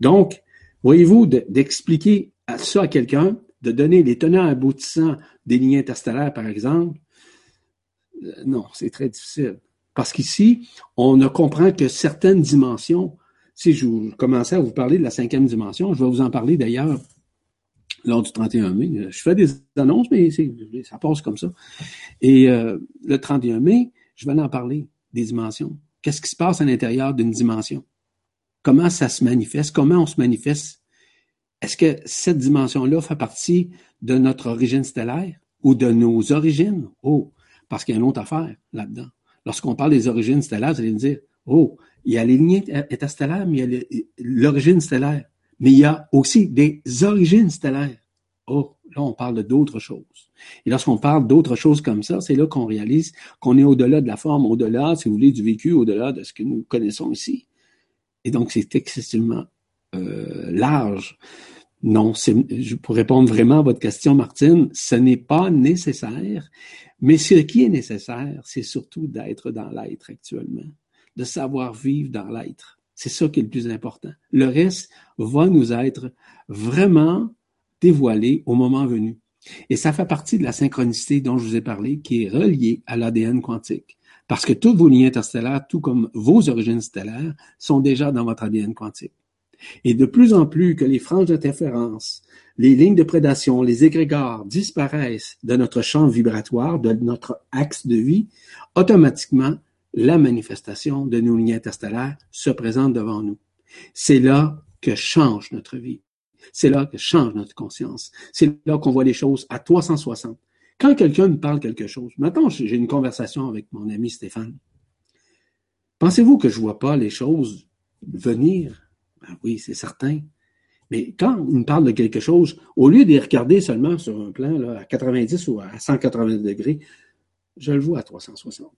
Donc, voyez-vous, d'expliquer ça à quelqu'un, de donner les tenants aboutissants des lignes interstellaires, par exemple, euh, non, c'est très difficile. Parce qu'ici, on ne comprend que certaines dimensions. Si je commençais à vous parler de la cinquième dimension, je vais vous en parler d'ailleurs lors du 31 mai. Je fais des annonces, mais ça passe comme ça. Et euh, le 31 mai, je vais en parler des dimensions. Qu'est-ce qui se passe à l'intérieur d'une dimension? Comment ça se manifeste? Comment on se manifeste? Est-ce que cette dimension-là fait partie de notre origine stellaire ou de nos origines? Oh, parce qu'il y a une autre affaire là-dedans. Lorsqu'on parle des origines stellaires, vous allez me dire, oh, il y a les lignées interstellaires, mais il y a l'origine stellaire. Mais il y a aussi des origines stellaires. Oh, là, on parle d'autres choses. Et lorsqu'on parle d'autres choses comme ça, c'est là qu'on réalise qu'on est au-delà de la forme, au-delà, si vous voulez, du vécu, au-delà de ce que nous connaissons ici. Et donc, c'est excessivement euh, large. Non, pour répondre vraiment à votre question, Martine, ce n'est pas nécessaire. Mais ce qui est nécessaire, c'est surtout d'être dans l'être actuellement, de savoir vivre dans l'être. C'est ça qui est le plus important. Le reste va nous être vraiment dévoilé au moment venu. Et ça fait partie de la synchronicité dont je vous ai parlé, qui est reliée à l'ADN quantique. Parce que toutes vos lignes interstellaires, tout comme vos origines stellaires, sont déjà dans votre ADN quantique. Et de plus en plus que les franges d'interférence, les lignes de prédation, les égrégores disparaissent de notre champ vibratoire, de notre axe de vie, automatiquement, la manifestation de nos lignes interstellaires se présente devant nous. C'est là que change notre vie. C'est là que change notre conscience. C'est là qu'on voit les choses à 360. Quand quelqu'un me parle quelque chose, maintenant j'ai une conversation avec mon ami Stéphane. Pensez-vous que je vois pas les choses venir? Ben oui, c'est certain. Mais quand il me parle de quelque chose, au lieu de regarder seulement sur un plan à 90 ou à 180 degrés, je le vois à 360.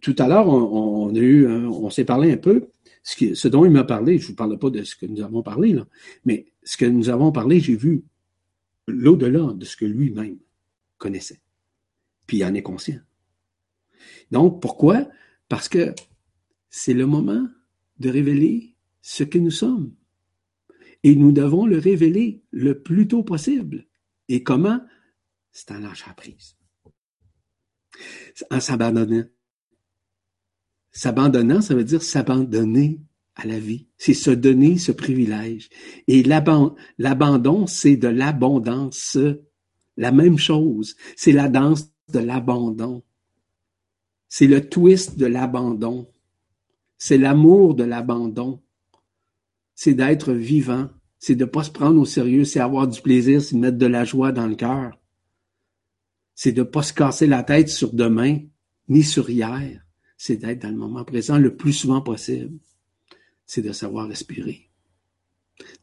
Tout à l'heure, on, a eu, on s'est parlé un peu. Ce, ce dont il m'a parlé, je ne vous parle pas de ce que nous avons parlé, là, mais ce que nous avons parlé, j'ai vu l'au-delà de ce que lui-même connaissait. Puis il en est conscient. Donc, pourquoi? Parce que c'est le moment de révéler ce que nous sommes. Et nous devons le révéler le plus tôt possible. Et comment? C'est en lâchant prise. En s'abandonnant. S'abandonnant, ça veut dire s'abandonner à la vie. C'est se donner ce privilège. Et l'abandon, c'est de l'abondance. La même chose. C'est la danse de l'abandon. C'est le twist de l'abandon. C'est l'amour de l'abandon c'est d'être vivant, c'est de pas se prendre au sérieux, c'est avoir du plaisir, c'est mettre de la joie dans le cœur. C'est de ne pas se casser la tête sur demain, ni sur hier. C'est d'être dans le moment présent le plus souvent possible. C'est de savoir respirer.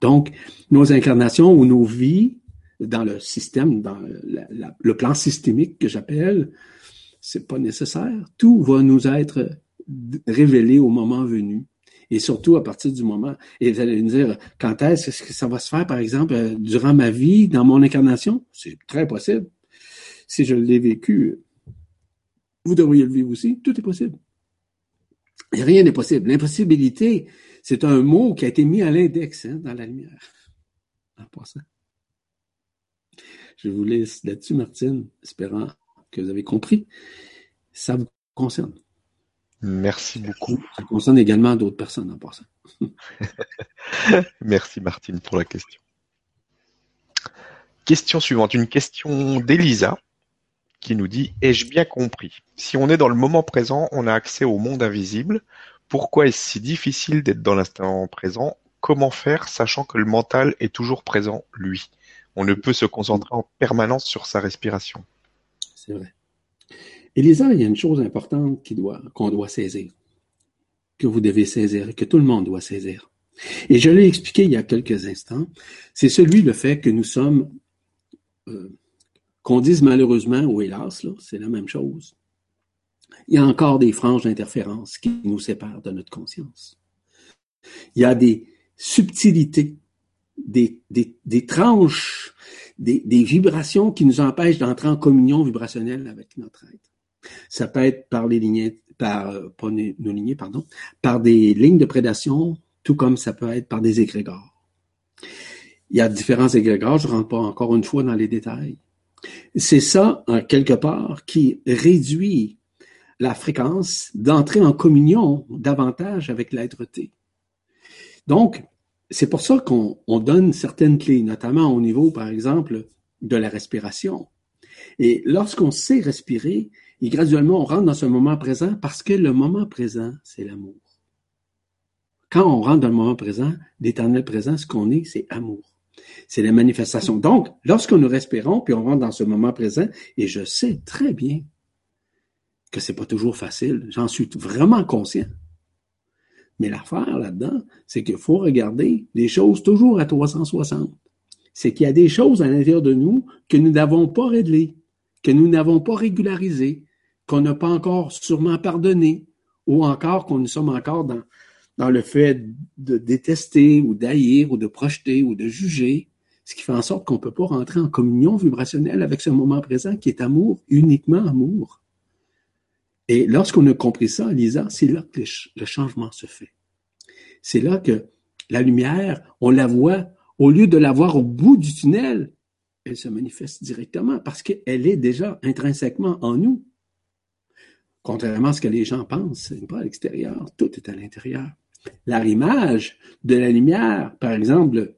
Donc, nos incarnations ou nos vies dans le système, dans le plan systémique que j'appelle, c'est pas nécessaire. Tout va nous être révélé au moment venu. Et surtout à partir du moment, et vous allez me dire, quand est-ce que ça va se faire, par exemple, euh, durant ma vie, dans mon incarnation? C'est très possible. Si je l'ai vécu, vous devriez le vivre aussi. Tout est possible. Rien n'est possible. L'impossibilité, c'est un mot qui a été mis à l'index hein, dans la lumière. En passant. Je vous laisse là-dessus, Martine, espérant que vous avez compris. Ça vous concerne. Merci beaucoup. Ça concerne également d'autres personnes en passant. Merci Martine pour la question. Question suivante, une question d'Elisa qui nous dit Ai-je bien compris? Si on est dans le moment présent, on a accès au monde invisible. Pourquoi est-ce si difficile d'être dans l'instant présent? Comment faire sachant que le mental est toujours présent, lui? On ne peut se concentrer en permanence sur sa respiration. C'est vrai. Elisa, il y a une chose importante qu'on doit, saisir, que vous devez saisir, que tout le monde doit saisir. Et je l'ai expliqué il y a quelques instants, c'est celui le fait que nous sommes, euh, qu'on dise malheureusement ou hélas, c'est la même chose. Il y a encore des franges d'interférence qui nous séparent de notre conscience. Il y a des subtilités, des, tranches, des, vibrations qui nous empêchent d'entrer en communion vibrationnelle avec notre être. Ça peut être par les lignées, par, pas nos lignées, pardon, par des lignes de prédation, tout comme ça peut être par des égrégores. Il y a différents égrégores, je ne rentre pas encore une fois dans les détails. C'est ça, quelque part, qui réduit la fréquence d'entrer en communion davantage avec l'être-té. Donc, c'est pour ça qu'on donne certaines clés, notamment au niveau, par exemple, de la respiration. Et lorsqu'on sait respirer, et graduellement on rentre dans ce moment présent parce que le moment présent, c'est l'amour. Quand on rentre dans le moment présent, l'éternel présent, ce qu'on est, c'est amour. C'est la manifestation. Donc, lorsque nous respirons, puis on rentre dans ce moment présent, et je sais très bien que c'est pas toujours facile, j'en suis vraiment conscient. Mais l'affaire là-dedans, c'est qu'il faut regarder les choses toujours à 360. C'est qu'il y a des choses à l'intérieur de nous que nous n'avons pas réglées, que nous n'avons pas régularisées, qu'on n'a pas encore sûrement pardonné, ou encore qu'on nous sommes encore dans, dans le fait de détester ou d'haïr ou de projeter ou de juger, ce qui fait en sorte qu'on ne peut pas rentrer en communion vibrationnelle avec ce moment présent qui est amour, uniquement amour. Et lorsqu'on a compris ça, Lisa, c'est là que le changement se fait. C'est là que la lumière, on la voit, au lieu de la voir au bout du tunnel, elle se manifeste directement parce qu'elle est déjà intrinsèquement en nous. Contrairement à ce que les gens pensent, ce n'est pas à l'extérieur, tout est à l'intérieur. L'arrimage de la lumière, par exemple,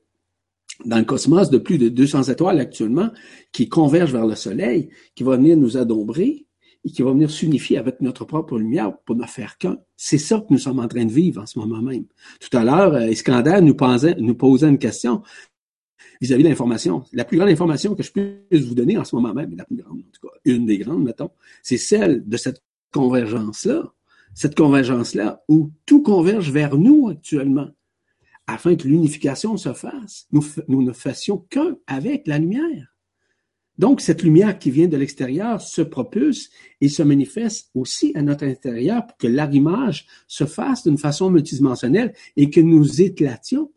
dans le cosmos de plus de 200 étoiles actuellement, qui convergent vers le Soleil, qui va venir nous adombrer, et qui va venir s'unifier avec notre propre lumière pour ne faire qu'un. C'est ça que nous sommes en train de vivre en ce moment même. Tout à l'heure, euh, Iskander nous posait, une question vis-à-vis de l'information. La plus grande information que je puisse vous donner en ce moment même, la plus grande, en tout cas, une des grandes, mettons, c'est celle de cette convergence-là. Cette convergence-là où tout converge vers nous actuellement afin que l'unification se fasse. Nous, ne fassions qu'un avec la lumière. Donc, cette lumière qui vient de l'extérieur se propulse et se manifeste aussi à notre intérieur pour que l'arrimage se fasse d'une façon multidimensionnelle et que nous éclations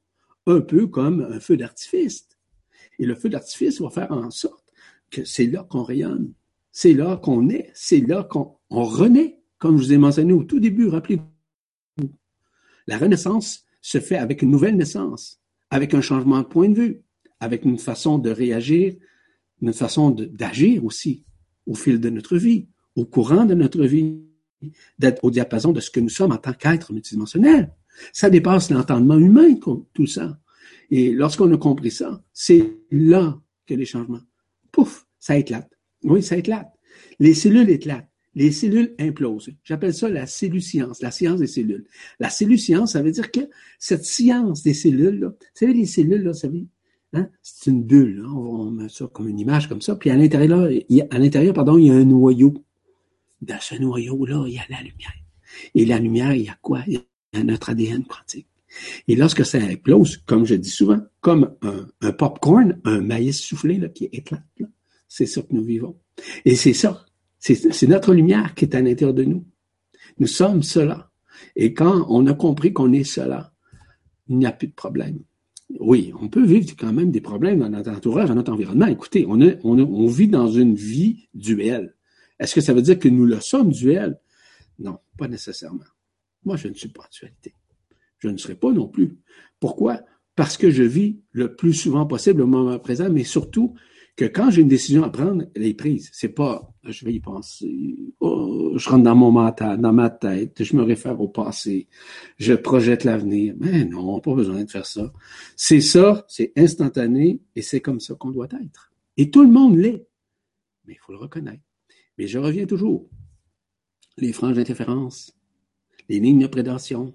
un peu comme un feu d'artifice. Et le feu d'artifice va faire en sorte que c'est là qu'on rayonne, c'est là qu'on est, c'est là qu'on renaît, comme je vous ai mentionné au tout début, rappelez-vous. La renaissance se fait avec une nouvelle naissance, avec un changement de point de vue, avec une façon de réagir notre façon d'agir aussi au fil de notre vie, au courant de notre vie, d'être au diapason de ce que nous sommes en tant qu'être multidimensionnel. Ça dépasse l'entendement humain, tout ça. Et lorsqu'on a compris ça, c'est là que les changements, pouf, ça éclate. Oui, ça éclate. Les cellules éclatent. Les cellules implosent. J'appelle ça la science, la science des cellules. La science, ça veut dire que cette science des cellules, là, vous savez, les cellules, là, savez, Hein? C'est une bulle. Hein? On met ça comme une image comme ça. Puis à l'intérieur, à l'intérieur, pardon, il y a un noyau. Dans ce noyau-là, il y a la lumière. Et la lumière, il y a quoi? Il y a notre ADN quantique. Et lorsque ça éclose, comme je dis souvent, comme un, un popcorn, un maïs soufflé là, qui éclate, c'est ça que nous vivons. Et c'est ça. C'est notre lumière qui est à l'intérieur de nous. Nous sommes cela. Et quand on a compris qu'on est cela, il n'y a plus de problème oui, on peut vivre quand même des problèmes dans notre entourage, dans notre environnement. Écoutez, on, vit dans une vie duelle. Est-ce que ça veut dire que nous le sommes duel? Non, pas nécessairement. Moi, je ne suis pas dualité. Je ne serai pas non plus. Pourquoi? Parce que je vis le plus souvent possible au moment présent, mais surtout que quand j'ai une décision à prendre, elle est prise. C'est pas, je vais y penser, oh, je rentre dans mon mental, dans ma tête, je me réfère au passé, je projette l'avenir. Mais non, pas besoin de faire ça. C'est ça, c'est instantané et c'est comme ça qu'on doit être. Et tout le monde l'est. Mais il faut le reconnaître. Mais je reviens toujours. Les franges d'interférence, les lignes de prédation,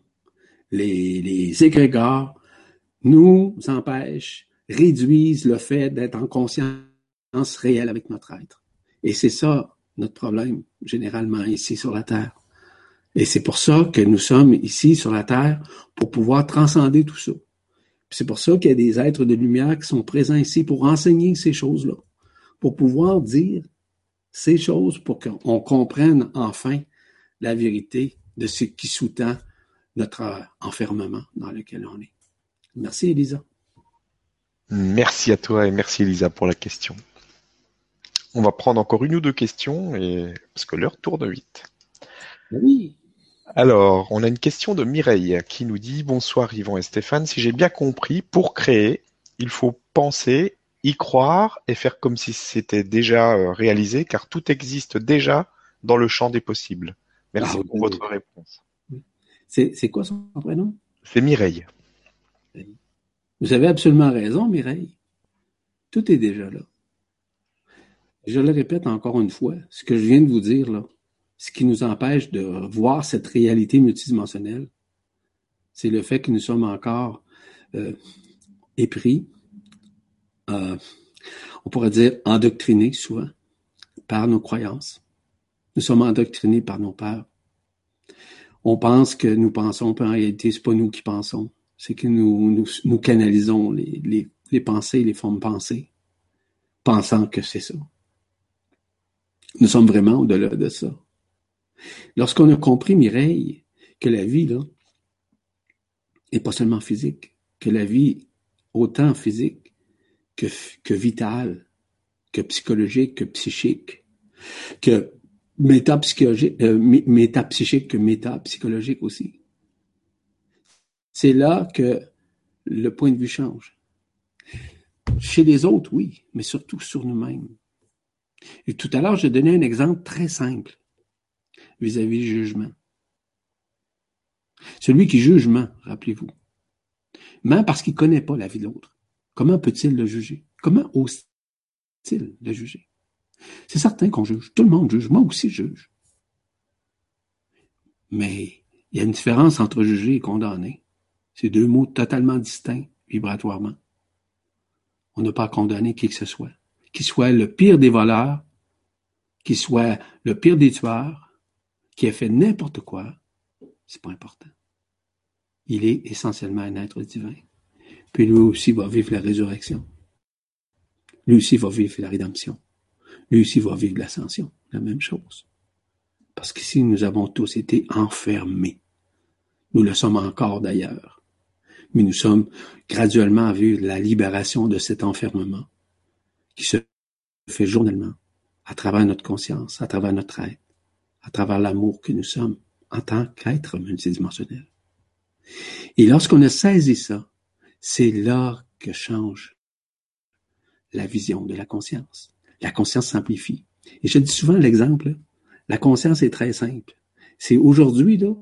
les, les égrégores nous empêchent réduisent le fait d'être en conscience réelle avec notre être. Et c'est ça notre problème, généralement, ici sur la Terre. Et c'est pour ça que nous sommes ici sur la Terre pour pouvoir transcender tout ça. C'est pour ça qu'il y a des êtres de lumière qui sont présents ici pour enseigner ces choses-là, pour pouvoir dire ces choses pour qu'on comprenne enfin la vérité de ce qui sous-tend notre enfermement dans lequel on est. Merci, Elisa. Merci à toi et merci, Elisa, pour la question. On va prendre encore une ou deux questions et parce que l'heure tourne vite. Oui. Alors, on a une question de Mireille qui nous dit Bonsoir Yvan et Stéphane. Si j'ai bien compris, pour créer, il faut penser, y croire et faire comme si c'était déjà euh, réalisé, car tout existe déjà dans le champ des possibles. Merci ah, pour votre réponse. C'est quoi son prénom? C'est Mireille. Vous avez absolument raison, Mireille. Tout est déjà là. Je le répète encore une fois, ce que je viens de vous dire là, ce qui nous empêche de voir cette réalité multidimensionnelle, c'est le fait que nous sommes encore euh, épris, euh, on pourrait dire endoctrinés souvent par nos croyances. Nous sommes endoctrinés par nos peurs. On pense que nous pensons, mais en réalité, c'est pas nous qui pensons. C'est que nous, nous, canalisons les, les, les pensées, les formes pensées, pensant que c'est ça. Nous sommes vraiment au-delà de ça. Lorsqu'on a compris, Mireille, que la vie, là, est pas seulement physique, que la vie, autant physique que, que vitale, que psychologique, que psychique, que métapsychologique, euh, métapsychique que métapsychologique aussi. C'est là que le point de vue change. Chez les autres, oui, mais surtout sur nous-mêmes. Et tout à l'heure, j'ai donné un exemple très simple vis-à-vis du jugement. Celui qui juge ment, rappelez-vous. Ment parce qu'il ne connaît pas la vie de l'autre. Comment peut-il le juger? Comment ose-t-il le juger? C'est certain qu'on juge. Tout le monde juge. Moi aussi, je juge. Mais il y a une différence entre juger et condamner. C'est deux mots totalement distincts vibratoirement. On n'a pas condamné qui que ce soit qu'il soit le pire des voleurs, qu'il soit le pire des tueurs, qui a fait n'importe quoi, c'est pas important. Il est essentiellement un être divin. Puis lui aussi va vivre la résurrection. Lui aussi va vivre la rédemption. Lui aussi va vivre l'ascension. La même chose. Parce qu'ici, nous avons tous été enfermés. Nous le sommes encore d'ailleurs. Mais nous sommes graduellement à vivre la libération de cet enfermement qui se fait journellement, à travers notre conscience, à travers notre être, à travers l'amour que nous sommes en tant qu'être multidimensionnel. Et lorsqu'on a saisi ça, c'est là que change la vision de la conscience. La conscience s'amplifie. Et je dis souvent l'exemple, la conscience est très simple. C'est aujourd'hui, là,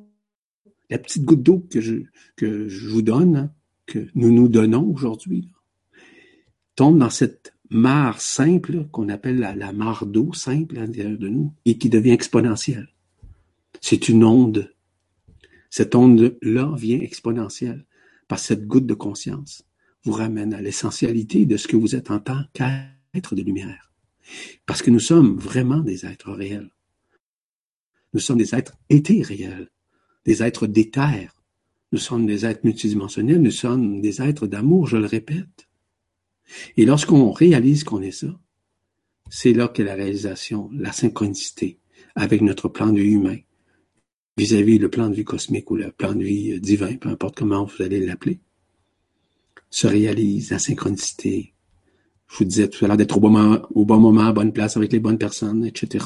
la petite goutte d'eau que je, que je vous donne, hein, que nous nous donnons aujourd'hui, tombe dans cette mare simple qu'on appelle la, mare d'eau simple à l'intérieur de nous et qui devient exponentielle. C'est une onde. Cette onde-là vient exponentielle que cette goutte de conscience vous ramène à l'essentialité de ce que vous êtes en tant qu'être de lumière. Parce que nous sommes vraiment des êtres réels. Nous sommes des êtres éthériels, des êtres d'éther. Nous sommes des êtres multidimensionnels, nous sommes des êtres d'amour, je le répète. Et lorsqu'on réalise qu'on est ça, c'est là que la réalisation, la synchronicité avec notre plan de vie humain, vis-à-vis le plan de vie cosmique ou le plan de vie divin, peu importe comment vous allez l'appeler, se réalise la synchronicité. Je vous disais tout à l'heure d'être au bon moment, à bonne place avec les bonnes personnes, etc.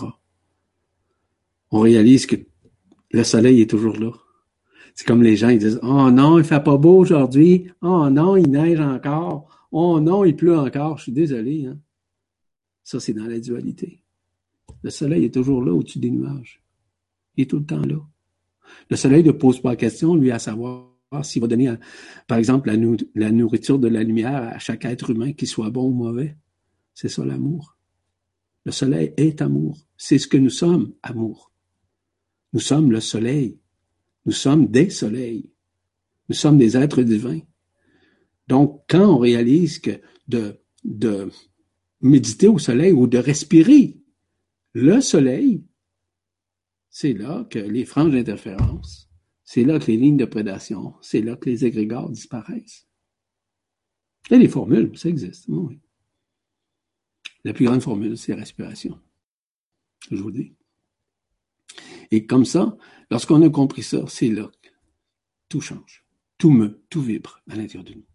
On réalise que le soleil est toujours là. C'est comme les gens, ils disent, oh non, il fait pas beau aujourd'hui. Oh non, il neige encore. Oh non, il pleut encore, je suis désolé. Hein. Ça, c'est dans la dualité. Le soleil est toujours là au-dessus des nuages. Il est tout le temps là. Le soleil ne pose pas la question, lui, à savoir s'il va donner, par exemple, la, la, nourriture de la lumière à chaque être humain, qu'il soit bon ou mauvais. C'est ça l'amour. Le soleil est amour. C'est ce que nous sommes, amour. Nous sommes le soleil. Nous sommes des soleils. Nous sommes des êtres divins. Donc, quand on réalise que de, de méditer au soleil ou de respirer le soleil, c'est là que les franges d'interférence, c'est là que les lignes de prédation, c'est là que les égrégores disparaissent. Il y a des formules, ça existe. Oui. La plus grande formule, c'est la respiration. Je vous dis. Et comme ça, lorsqu'on a compris ça, c'est là que tout change. Tout me, tout vibre à l'intérieur de nous.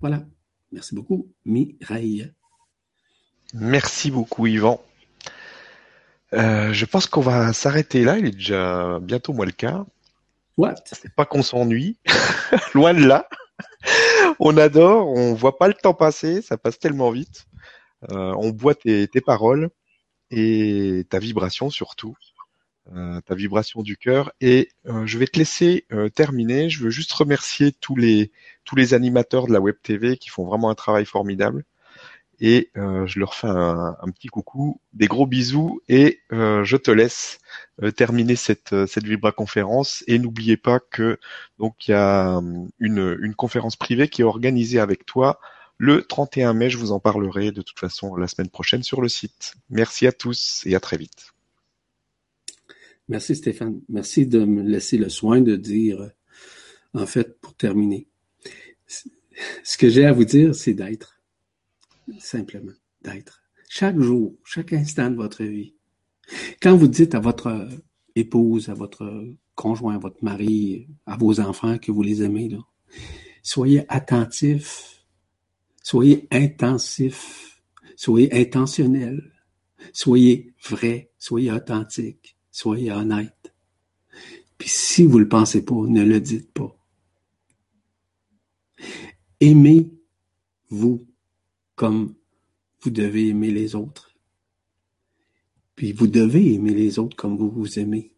Voilà. Merci beaucoup, Mireille. Merci beaucoup, Yvan. Euh, je pense qu'on va s'arrêter là. Il est déjà bientôt moi le quart. What? C'est pas qu'on s'ennuie. Loin de là. on adore, on voit pas le temps passer, ça passe tellement vite. Euh, on boit tes, paroles et ta vibration surtout. Euh, ta vibration du cœur et je vais te laisser terminer. Je veux juste remercier tous les tous les animateurs de la web TV qui font vraiment un travail formidable et euh, je leur fais un, petit coucou, des gros bisous et euh, je te laisse euh, terminer cette cette Vibra conférence et n'oubliez pas que donc il y a une une conférence privée qui est organisée avec toi le 31 mai, je vous en parlerai de toute façon la semaine prochaine sur le site. Merci à tous et à très vite. Merci Stéphane. Merci de me laisser le soin de dire, en fait, pour terminer, ce que j'ai à vous dire, c'est d'être simplement d'être. Chaque jour, chaque instant de votre vie. Quand vous dites à votre épouse, à votre conjoint, à votre mari, à vos enfants que vous les aimez, soyez attentifs, soyez intensifs, soyez intentionnels, soyez vrai, soyez authentique, soyez honnête. Puis si vous le pensez pas, ne le dites pas. Aimez-vous comme vous devez aimer les autres. Puis vous devez aimer les autres comme vous vous aimez.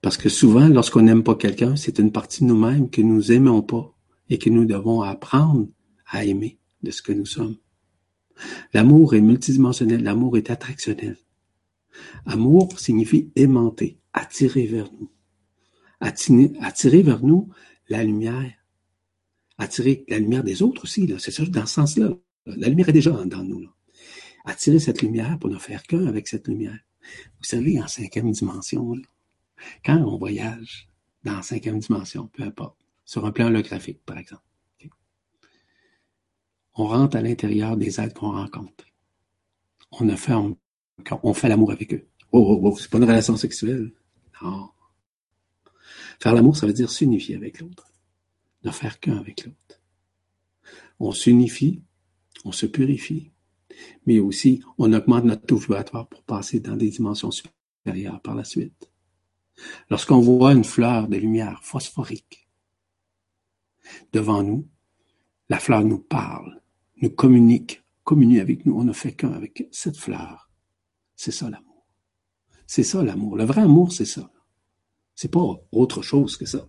Parce que souvent, lorsqu'on n'aime pas quelqu'un, c'est une partie de nous-mêmes que nous aimons pas et que nous devons apprendre à aimer de ce que nous sommes. L'amour est multidimensionnel, l'amour est attractionnel. Amour signifie aimanter, attirer vers nous. Attirer, vers nous la lumière. Attirer la lumière des autres aussi. C'est ça, dans ce sens-là. La lumière est déjà dans nous. Attirer cette lumière pour ne faire qu'un avec cette lumière. Vous savez, en cinquième dimension, quand on voyage dans la cinquième dimension, peu importe, sur un plan holographique, par exemple, on rentre à l'intérieur des êtres qu'on rencontre. On ne fait, fait l'amour avec eux. Oh, oh, oh, c'est pas une relation sexuelle. Non. Faire l'amour, ça veut dire s'unifier avec l'autre. Ne faire qu'un avec l'autre. On s'unifie on se purifie, mais aussi on augmente notre taux vibratoire pour passer dans des dimensions supérieures par la suite. Lorsqu'on voit une fleur de lumière phosphorique devant nous, la fleur nous parle, nous communique, communique avec nous. On ne fait qu'un avec cette fleur. C'est ça l'amour. C'est ça l'amour. Le vrai amour, c'est ça. C'est pas autre chose que ça.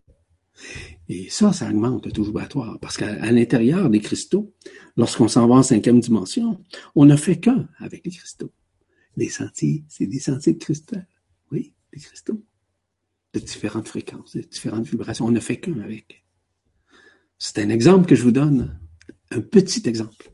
Et ça, ça augmente le taux vibratoire. Parce qu'à l'intérieur des cristaux, lorsqu'on s'en va en cinquième dimension, on ne fait qu'un avec les cristaux. Les sentiers, c'est des sentiers de cristal. Oui, des cristaux. De différentes fréquences, de différentes vibrations. On ne fait qu'un avec. C'est un exemple que je vous donne. Un petit exemple.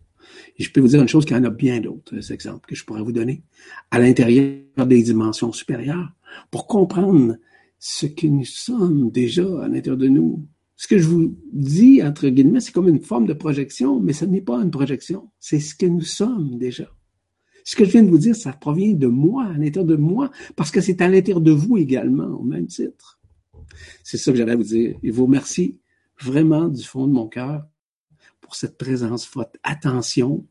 Et je peux vous dire une chose qu'il y en a bien d'autres exemples que je pourrais vous donner à l'intérieur des dimensions supérieures pour comprendre ce que nous sommes déjà à l'intérieur de nous. Ce que je vous dis, entre guillemets, c'est comme une forme de projection, mais ce n'est pas une projection. C'est ce que nous sommes déjà. Ce que je viens de vous dire, ça provient de moi, à l'intérieur de moi, parce que c'est à l'intérieur de vous également, au même titre. C'est ça que j'allais vous dire. Et vous remercie vraiment du fond de mon cœur pour cette présence, votre attention,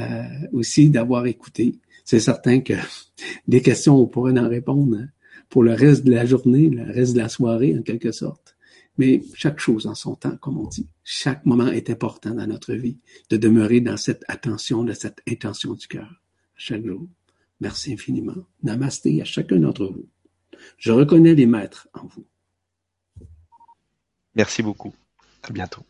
euh, aussi d'avoir écouté. C'est certain que des questions, on pourrait en répondre. Hein pour le reste de la journée, le reste de la soirée en quelque sorte. Mais chaque chose en son temps, comme on dit. Chaque moment est important dans notre vie de demeurer dans cette attention, de cette intention du cœur chaque jour. Merci infiniment. Namasté à chacun d'entre vous. Je reconnais les maîtres en vous. Merci beaucoup. À bientôt.